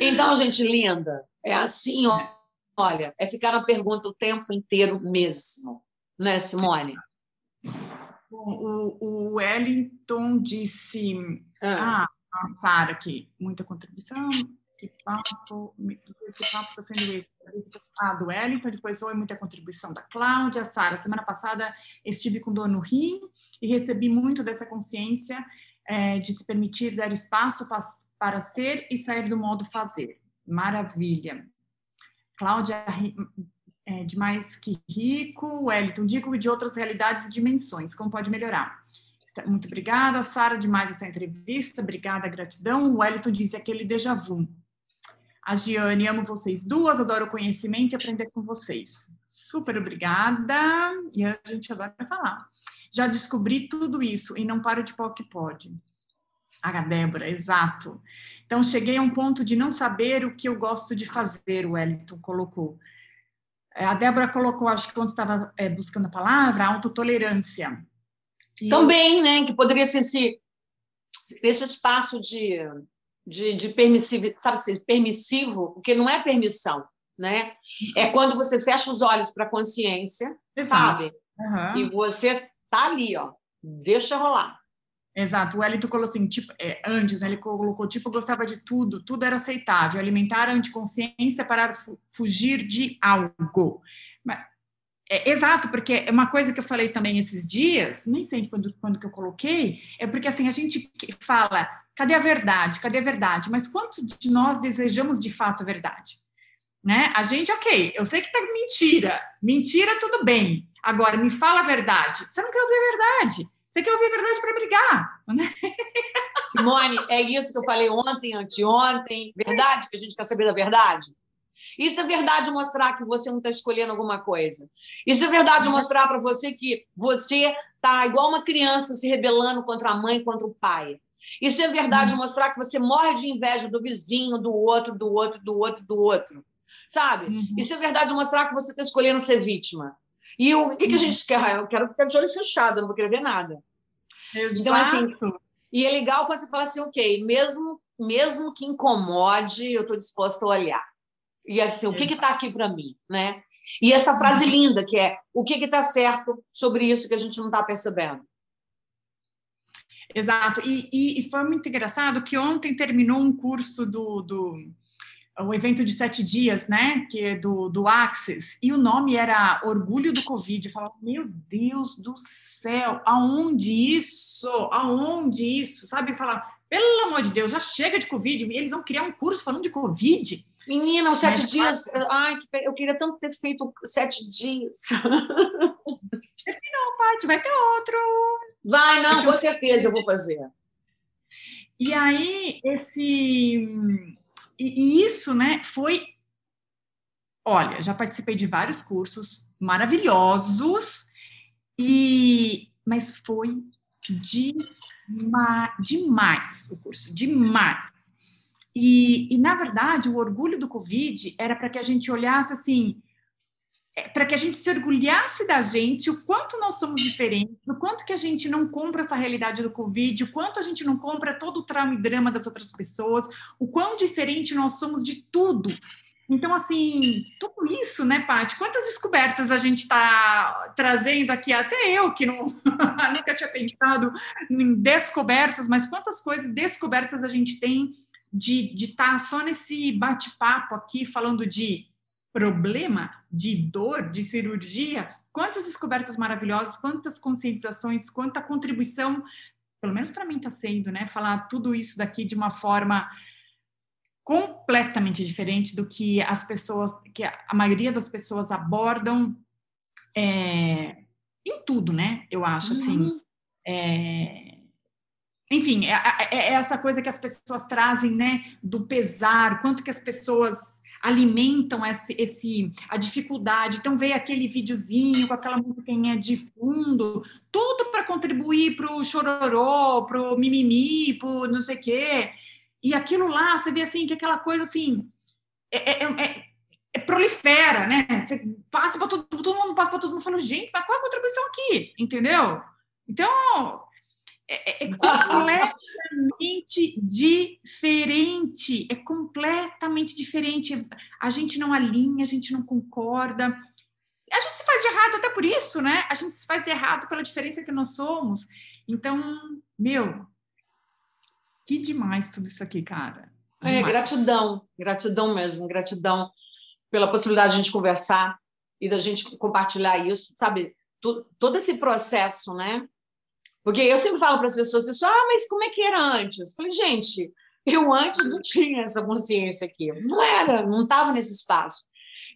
Então, gente linda, é assim, ó, olha, é ficar na pergunta o tempo inteiro mesmo, né, Simone? O, o Wellington disse, ah, ah a Sara aqui, muita contribuição, que papo, que papo está sendo ah, do Wellington, depois foi muita contribuição da Cláudia, Sara, semana passada estive com dor no rim e recebi muito dessa consciência é, de se permitir dar espaço para ser e sair do modo fazer. Maravilha. Cláudia, é, demais que rico. Wellington, digo de outras realidades e dimensões, como pode melhorar? Muito obrigada, Sara, demais essa entrevista. Obrigada, gratidão. O Wellington disse aquele déjà vu. A Giane, amo vocês duas, adoro o conhecimento e aprender com vocês. Super obrigada. E a gente agora vai falar. Já descobri tudo isso e não paro de pau que pode. Ah, Débora, exato. Então, cheguei a um ponto de não saber o que eu gosto de fazer, o Wellington colocou. É, a Débora colocou, acho que quando estava é, buscando a palavra, autotolerância. E Também, eu... né, que poderia ser esse, esse espaço de, de, de permissivo, sabe assim, permissivo, porque não é permissão, né? É quando você fecha os olhos para a consciência, Exato. sabe? Uhum. E você tá ali, ó, deixa rolar. Exato, o Wellington colocou assim, tipo, é, antes, né, ele colocou, tipo, gostava de tudo, tudo era aceitável, alimentar a anticonsciência para fugir de algo. Mas, é, exato, porque é uma coisa que eu falei também esses dias, nem sei quando, quando que eu coloquei, é porque assim, a gente fala, cadê a verdade, cadê a verdade? Mas quantos de nós desejamos de fato a verdade? Né? A gente, ok, eu sei que tá mentira, mentira tudo bem, agora me fala a verdade, você não quer ouvir a verdade, você quer ouvir a verdade para brigar. Né? Simone, é isso que eu falei ontem, anteontem. Verdade que a gente quer saber da verdade? Isso é verdade mostrar que você não está escolhendo alguma coisa. Isso é verdade mostrar para você que você está igual uma criança se rebelando contra a mãe, contra o pai. Isso é verdade uhum. mostrar que você morre de inveja do vizinho, do outro, do outro, do outro, do outro. Sabe? Uhum. Isso é verdade mostrar que você está escolhendo ser vítima. E o que, que a uhum. gente quer? Eu quero ficar de olho fechado, eu não vou querer ver nada. Exato. Então, assim, e é legal quando você fala assim, ok, mesmo, mesmo que incomode, eu estou disposta a olhar. E assim, o que está aqui para mim, né? E essa frase uhum. linda que é o que está certo sobre isso que a gente não está percebendo. Exato. E, e, e, foi muito engraçado que ontem terminou um curso do, do o evento de sete dias, né, que é do, do Axis, e o nome era Orgulho do Covid. Eu falava, meu Deus do céu, aonde isso? Aonde isso? Sabe, falar, pelo amor de Deus, já chega de Covid, e eles vão criar um curso falando de Covid. Menina, os sete Mas, dias, ai, eu queria tanto ter feito sete dias. Terminou, Paty, vai ter outro. Vai, não, com certeza eu vou fazer. E aí, esse e, e isso, né, foi. Olha, já participei de vários cursos maravilhosos, e mas foi dema, demais o curso, demais. E, e, na verdade, o orgulho do Covid era para que a gente olhasse assim, para que a gente se orgulhasse da gente, o quanto nós somos diferentes, o quanto que a gente não compra essa realidade do Covid, o quanto a gente não compra todo o trauma e drama das outras pessoas, o quão diferente nós somos de tudo. Então, assim, tudo isso, né, Paty? Quantas descobertas a gente está trazendo aqui? Até eu, que não, nunca tinha pensado em descobertas, mas quantas coisas descobertas a gente tem de estar tá só nesse bate-papo aqui, falando de problema de dor, de cirurgia, quantas descobertas maravilhosas, quantas conscientizações, quanta contribuição, pelo menos para mim está sendo, né? Falar tudo isso daqui de uma forma completamente diferente do que as pessoas, que a maioria das pessoas abordam é, em tudo, né? Eu acho assim. uhum. assim. É, enfim, é, é, é, essa coisa que as pessoas trazem, né? Do pesar, quanto que as pessoas alimentam esse, esse a dificuldade. Então veio aquele videozinho com aquela musiquinha de fundo, tudo para contribuir para o chororô, para o mimimi, para não sei o quê. E aquilo lá, você vê assim, que aquela coisa assim, é, é, é, é, prolifera, né? Você passa para todo, todo mundo, passa para todo mundo, fala, gente, mas qual é a contribuição aqui? Entendeu? Então, é, é, é completamente diferente. É completamente diferente. A gente não alinha, a gente não concorda. A gente se faz de errado até por isso, né? A gente se faz de errado pela diferença que nós somos. Então, meu, que demais tudo isso aqui, cara. É, gratidão, gratidão mesmo, gratidão pela possibilidade de a gente conversar e da gente compartilhar isso, sabe? Todo esse processo, né? Porque eu sempre falo para as pessoas, pessoal, ah, mas como é que era antes? Eu falei, gente, eu antes não tinha essa consciência aqui. Não era, não estava nesse espaço.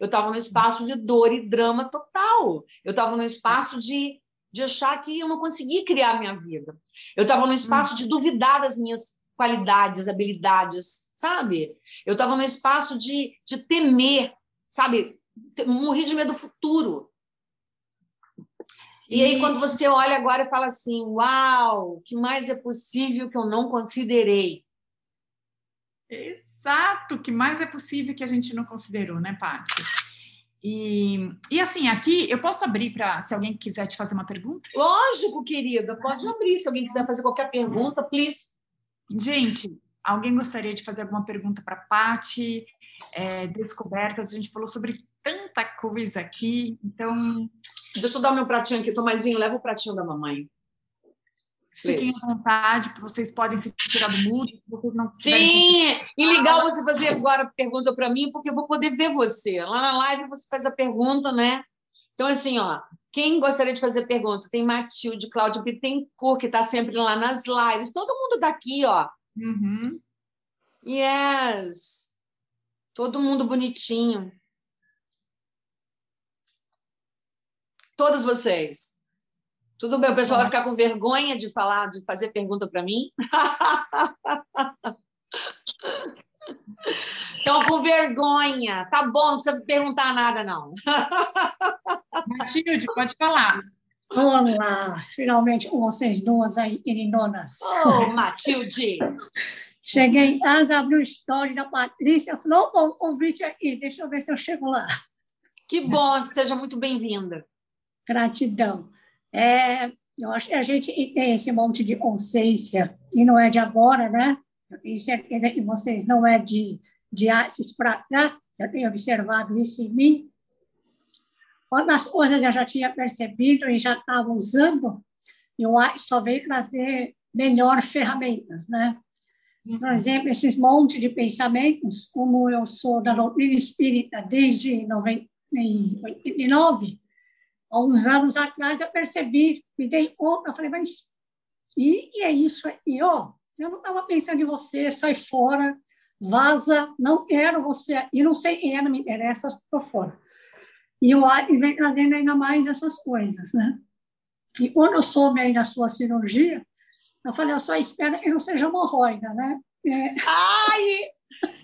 Eu estava no espaço de dor e drama total. Eu estava no espaço de, de achar que eu não conseguia criar minha vida. Eu estava no espaço de duvidar das minhas qualidades, habilidades, sabe? Eu estava no espaço de, de temer, sabe? Morrer de medo do futuro. E aí, quando você olha agora e fala assim, uau, o que mais é possível que eu não considerei? Exato, o que mais é possível que a gente não considerou, né, Paty? E, e assim, aqui eu posso abrir para se alguém quiser te fazer uma pergunta? Lógico, querida, pode abrir. Se alguém quiser fazer qualquer pergunta, please. Gente, alguém gostaria de fazer alguma pergunta para a Paty? É, descobertas, a gente falou sobre tanta coisa aqui, então. Deixa eu dar o meu pratinho aqui, Tomazinho, leva o pratinho da mamãe. Fiquem à vontade, vocês podem se tirar do mudo. Vocês não Sim, e legal você fazer agora pergunta para mim, porque eu vou poder ver você. Lá na live você faz a pergunta, né? Então, assim, ó, quem gostaria de fazer pergunta? Tem Matilde, Cláudio Bittencourt, que está sempre lá nas lives. Todo mundo daqui, ó. Uhum. Yes. Todo mundo bonitinho. Todos vocês. Tudo bem, o pessoal vai ficar com vergonha de falar, de fazer pergunta para mim? Estão com vergonha. Tá bom, não precisa perguntar nada, não. Matilde, pode falar. Olá, finalmente com vocês duas aí, irinonas. Oh, Matilde! Cheguei, Asa abriu o story da Patrícia, falou, o convite aqui, deixa eu ver se eu chego lá. Que bom, seja muito bem-vinda. Gratidão. É, eu acho que a gente tem esse monte de consciência, e não é de agora, né? Eu tenho certeza que vocês não é de, de Assis para cá, eu tenho observado isso em mim. Algumas coisas eu já tinha percebido e já estava usando, e o Assis só veio trazer melhor ferramentas, né? Por exemplo, esses monte de pensamentos, como eu sou da doutrina espírita desde 89, há uns anos atrás eu percebi, me dei conta, falei, mas e, é isso aí, ó, eu não estava pensando em você, sai fora, vaza, não quero você, e não sei quem é, não me interessa, estou fora. E o Ares vem trazendo ainda mais essas coisas, né? E quando eu soube aí da sua cirurgia, eu falei, eu só espero que não seja hemorroida, né? É... Ai!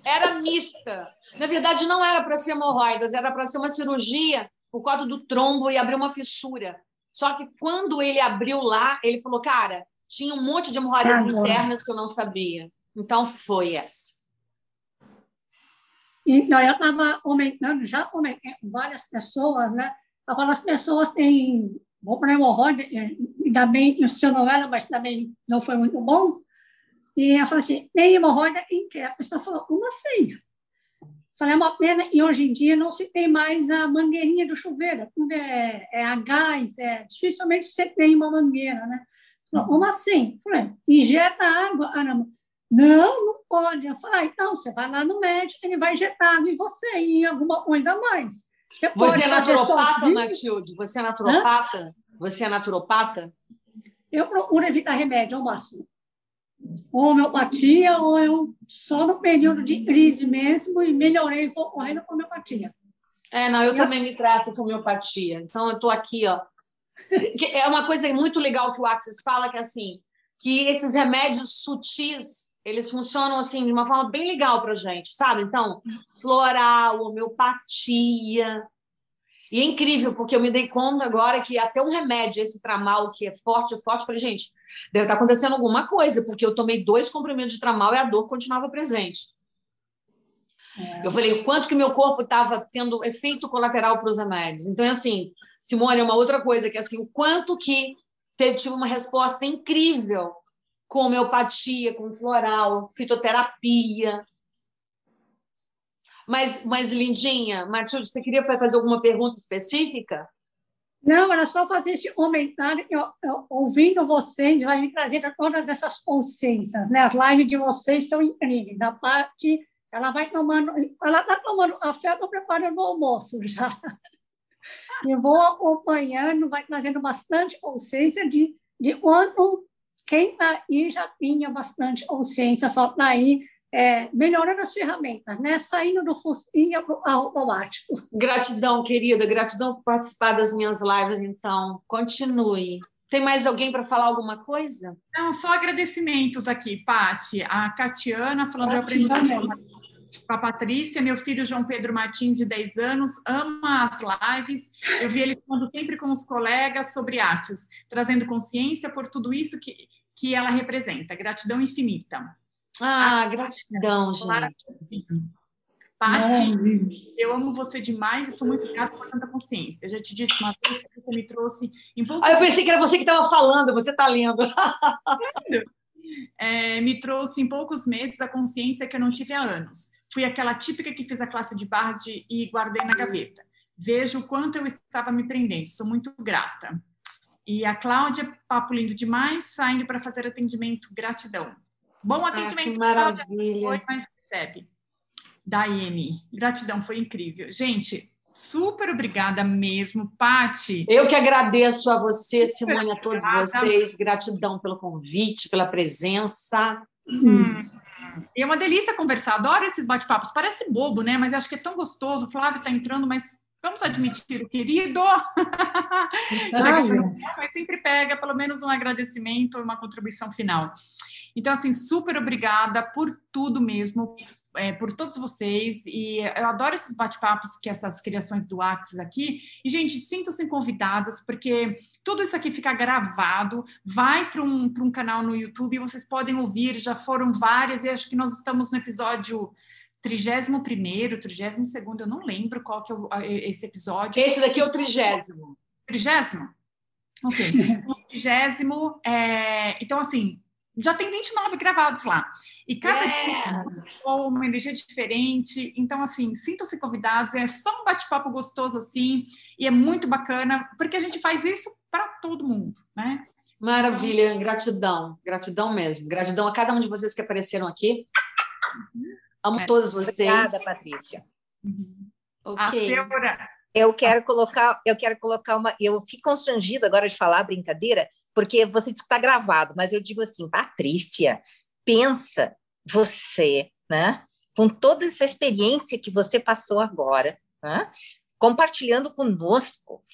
Era mista. Na verdade, não era para ser hemorroidas, era para ser uma cirurgia por causa do trombo e abrir uma fissura. Só que quando ele abriu lá, ele falou, cara, tinha um monte de hemorroidas ah, internas que eu não sabia. Então foi essa. Então, eu estava aumentando, já aumentei várias pessoas, né? Eu falo, as pessoas têm bom para hemorroida, ainda bem que o seu não era, mas também não foi muito bom. E eu falei assim, tem hemorroida em que? A pessoa falou, como assim? Falei, é uma pena, e hoje em dia não se tem mais a mangueirinha do chuveiro, é, é a gás, é, dificilmente você tem uma mangueira, né? Falei, como assim? Falei, injeta água. Ah, não, não, não pode. Eu falei, ah, então, você vai lá no médico, ele vai injetar água em você e alguma coisa a mais. Você, você é naturopata, Matilde? Você é naturopata? Hã? Você é naturopata? Eu procuro evitar remédio ao máximo homeopatia, ou eu só no período de crise mesmo e melhorei, vou correndo com homeopatia. É, não, eu e também me trato com homeopatia. Então, eu estou aqui, ó. É uma coisa muito legal que o Axis fala, que é assim, que esses remédios sutis, eles funcionam assim de uma forma bem legal para gente, sabe? Então, floral, homeopatia. E é incrível, porque eu me dei conta agora que até um remédio, esse tramal, que é forte, forte, falei, gente, Deve estar acontecendo alguma coisa, porque eu tomei dois comprimidos de tramal e a dor continuava presente. É. Eu falei o quanto que meu corpo estava tendo efeito colateral para os remédios. Então, é assim, Simone, é uma outra coisa que assim, o quanto que teve tive uma resposta incrível com homeopatia, com floral, fitoterapia. Mas, mas lindinha, Matilde, você queria fazer alguma pergunta específica? Não, era só fazer esse comentário. Eu, eu, ouvindo vocês, vai me trazer todas essas consciências. Né? As lives de vocês são incríveis. A parte, ela vai tomando. Ela está tomando café, estou preparando o almoço já. E vou acompanhando, vai trazendo bastante consciência de, de quando quem está aí já tinha bastante consciência, só está aí é, melhorando as ferramentas, né? saindo do focinho para o automático. Gratidão, querida, gratidão por participar das minhas lives, então. Continue. Tem mais alguém para falar alguma coisa? Não, só agradecimentos aqui, Pati. A Catiana falando, Catiana. eu aprendi com a Patrícia, meu filho João Pedro Martins, de 10 anos, ama as lives. Eu vi ele falando sempre com os colegas sobre Axis, trazendo consciência por tudo isso que, que ela representa. Gratidão infinita. Ah, gratidão, gente. Paty, eu amo você demais e sou muito grata por tanta consciência. Eu já te disse uma vez que você me trouxe em pouco. Ah, eu pensei que era você que estava falando, você está lendo. é, me trouxe em poucos meses a consciência que eu não tive há anos. Fui aquela típica que fez a classe de barras de, e guardei na gaveta. Vejo o quanto eu estava me prendendo, sou muito grata. E a Cláudia, papo lindo demais, saindo para fazer atendimento, gratidão. Bom atendimento, ah, maravilha. Foi, mas recebe. Daiane, gratidão, foi incrível. Gente, super obrigada mesmo, Pati. Eu que agradeço a você, Simone, a todos vocês. Gratidão pelo convite, pela presença. Hum. E é uma delícia conversar. Adoro esses bate-papos. Parece bobo, né? Mas acho que é tão gostoso. O Flávio está entrando, mas vamos admitir o querido. mas sempre pega pelo menos um agradecimento, uma contribuição final. Então, assim, super obrigada por tudo mesmo, é, por todos vocês. E eu adoro esses bate-papos, que essas criações do Axis aqui. E, gente, sintam-se convidadas, porque tudo isso aqui fica gravado, vai para um, um canal no YouTube, vocês podem ouvir, já foram várias, e acho que nós estamos no episódio. 31 primeiro, 32 segundo, eu não lembro qual que é esse episódio. Esse daqui é o trigésimo. Trigésimo? Ok. o trigésimo, é... então assim, já tem 29 gravados lá. E cada yes. dia uma energia diferente. Então, assim, sintam-se convidados. É só um bate-papo gostoso assim. E é muito bacana, porque a gente faz isso para todo mundo, né? Maravilha, gratidão, gratidão mesmo. Gratidão a cada um de vocês que apareceram aqui. Amo é. todos vocês. Obrigada, Patrícia. Uhum. Ok. Eu quero colocar, eu quero colocar uma. Eu fico constrangida agora de falar brincadeira, porque você disse que está gravado, mas eu digo assim, Patrícia, pensa você, né? Com toda essa experiência que você passou agora, né? compartilhando conosco,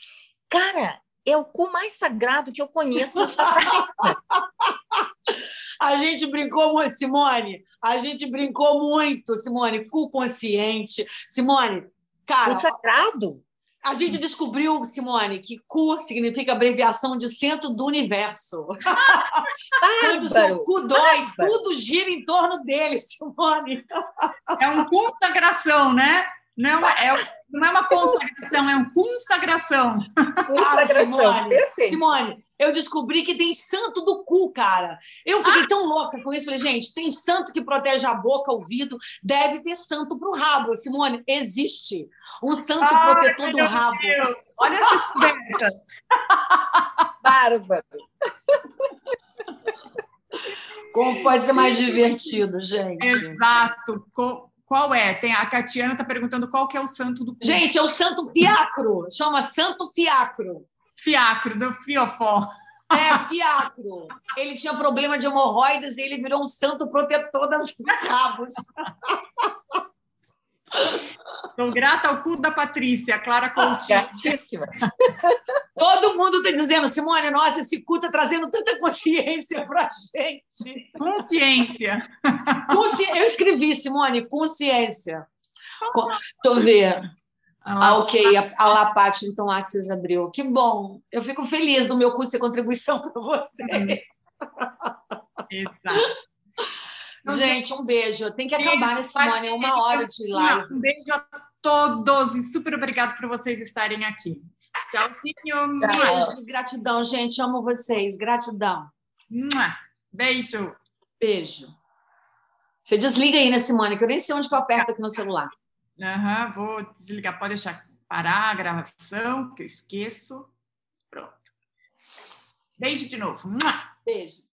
cara, é o cu mais sagrado que eu conheço na A gente brincou muito, Simone. A gente brincou muito, Simone. Cu consciente. Simone, cara. O sagrado. A gente descobriu, Simone, que cu significa abreviação de centro do universo. Quando o seu cu dói, tudo gira em torno dele, Simone. É um consagração, né? Não é, é, não é uma consagração, é uma consagração. Ah, Simone, Simone, eu descobri que tem santo do cu, cara. Eu fiquei ah. tão louca com isso. Falei, gente, tem santo que protege a boca, o ouvido, deve ter santo para o rabo. Simone, existe um santo Ai, protetor do rabo. Deus. Olha essa descobertas. Bárbaro. Como pode ser mais divertido, gente? Exato. Qual é? Tem a Catiana está perguntando qual que é o santo do cu. Gente, é o santo fiacro. Chama santo fiacro. Fiacro, do fiofó. É, fiacro. Ele tinha problema de hemorroidas e ele virou um santo protetor das rabos. Sou grata ao cu da Patrícia, Clara Coutinho. Todo mundo está dizendo, Simone, nossa, esse cu está trazendo tanta consciência para a gente. Consciência. Consci... Eu escrevi, Simone, consciência. Estou vendo. Ah, ok, a, a Lapate, então lá que vocês abriu. Que bom. Eu fico feliz do meu curso de contribuição para vocês. Exato. Gente, um beijo. Tem que acabar, né, Simone? É uma hora de live. Um beijo a todos e super obrigado por vocês estarem aqui. Tchauzinho. Beijo, gratidão, gente. Amo vocês. Gratidão. Beijo. Beijo. Você desliga aí, né, Simone? Que eu nem sei onde que eu aperto aqui no celular. Uhum, vou desligar. Pode deixar parar a gravação, que eu esqueço. Pronto. Beijo de novo. Beijo.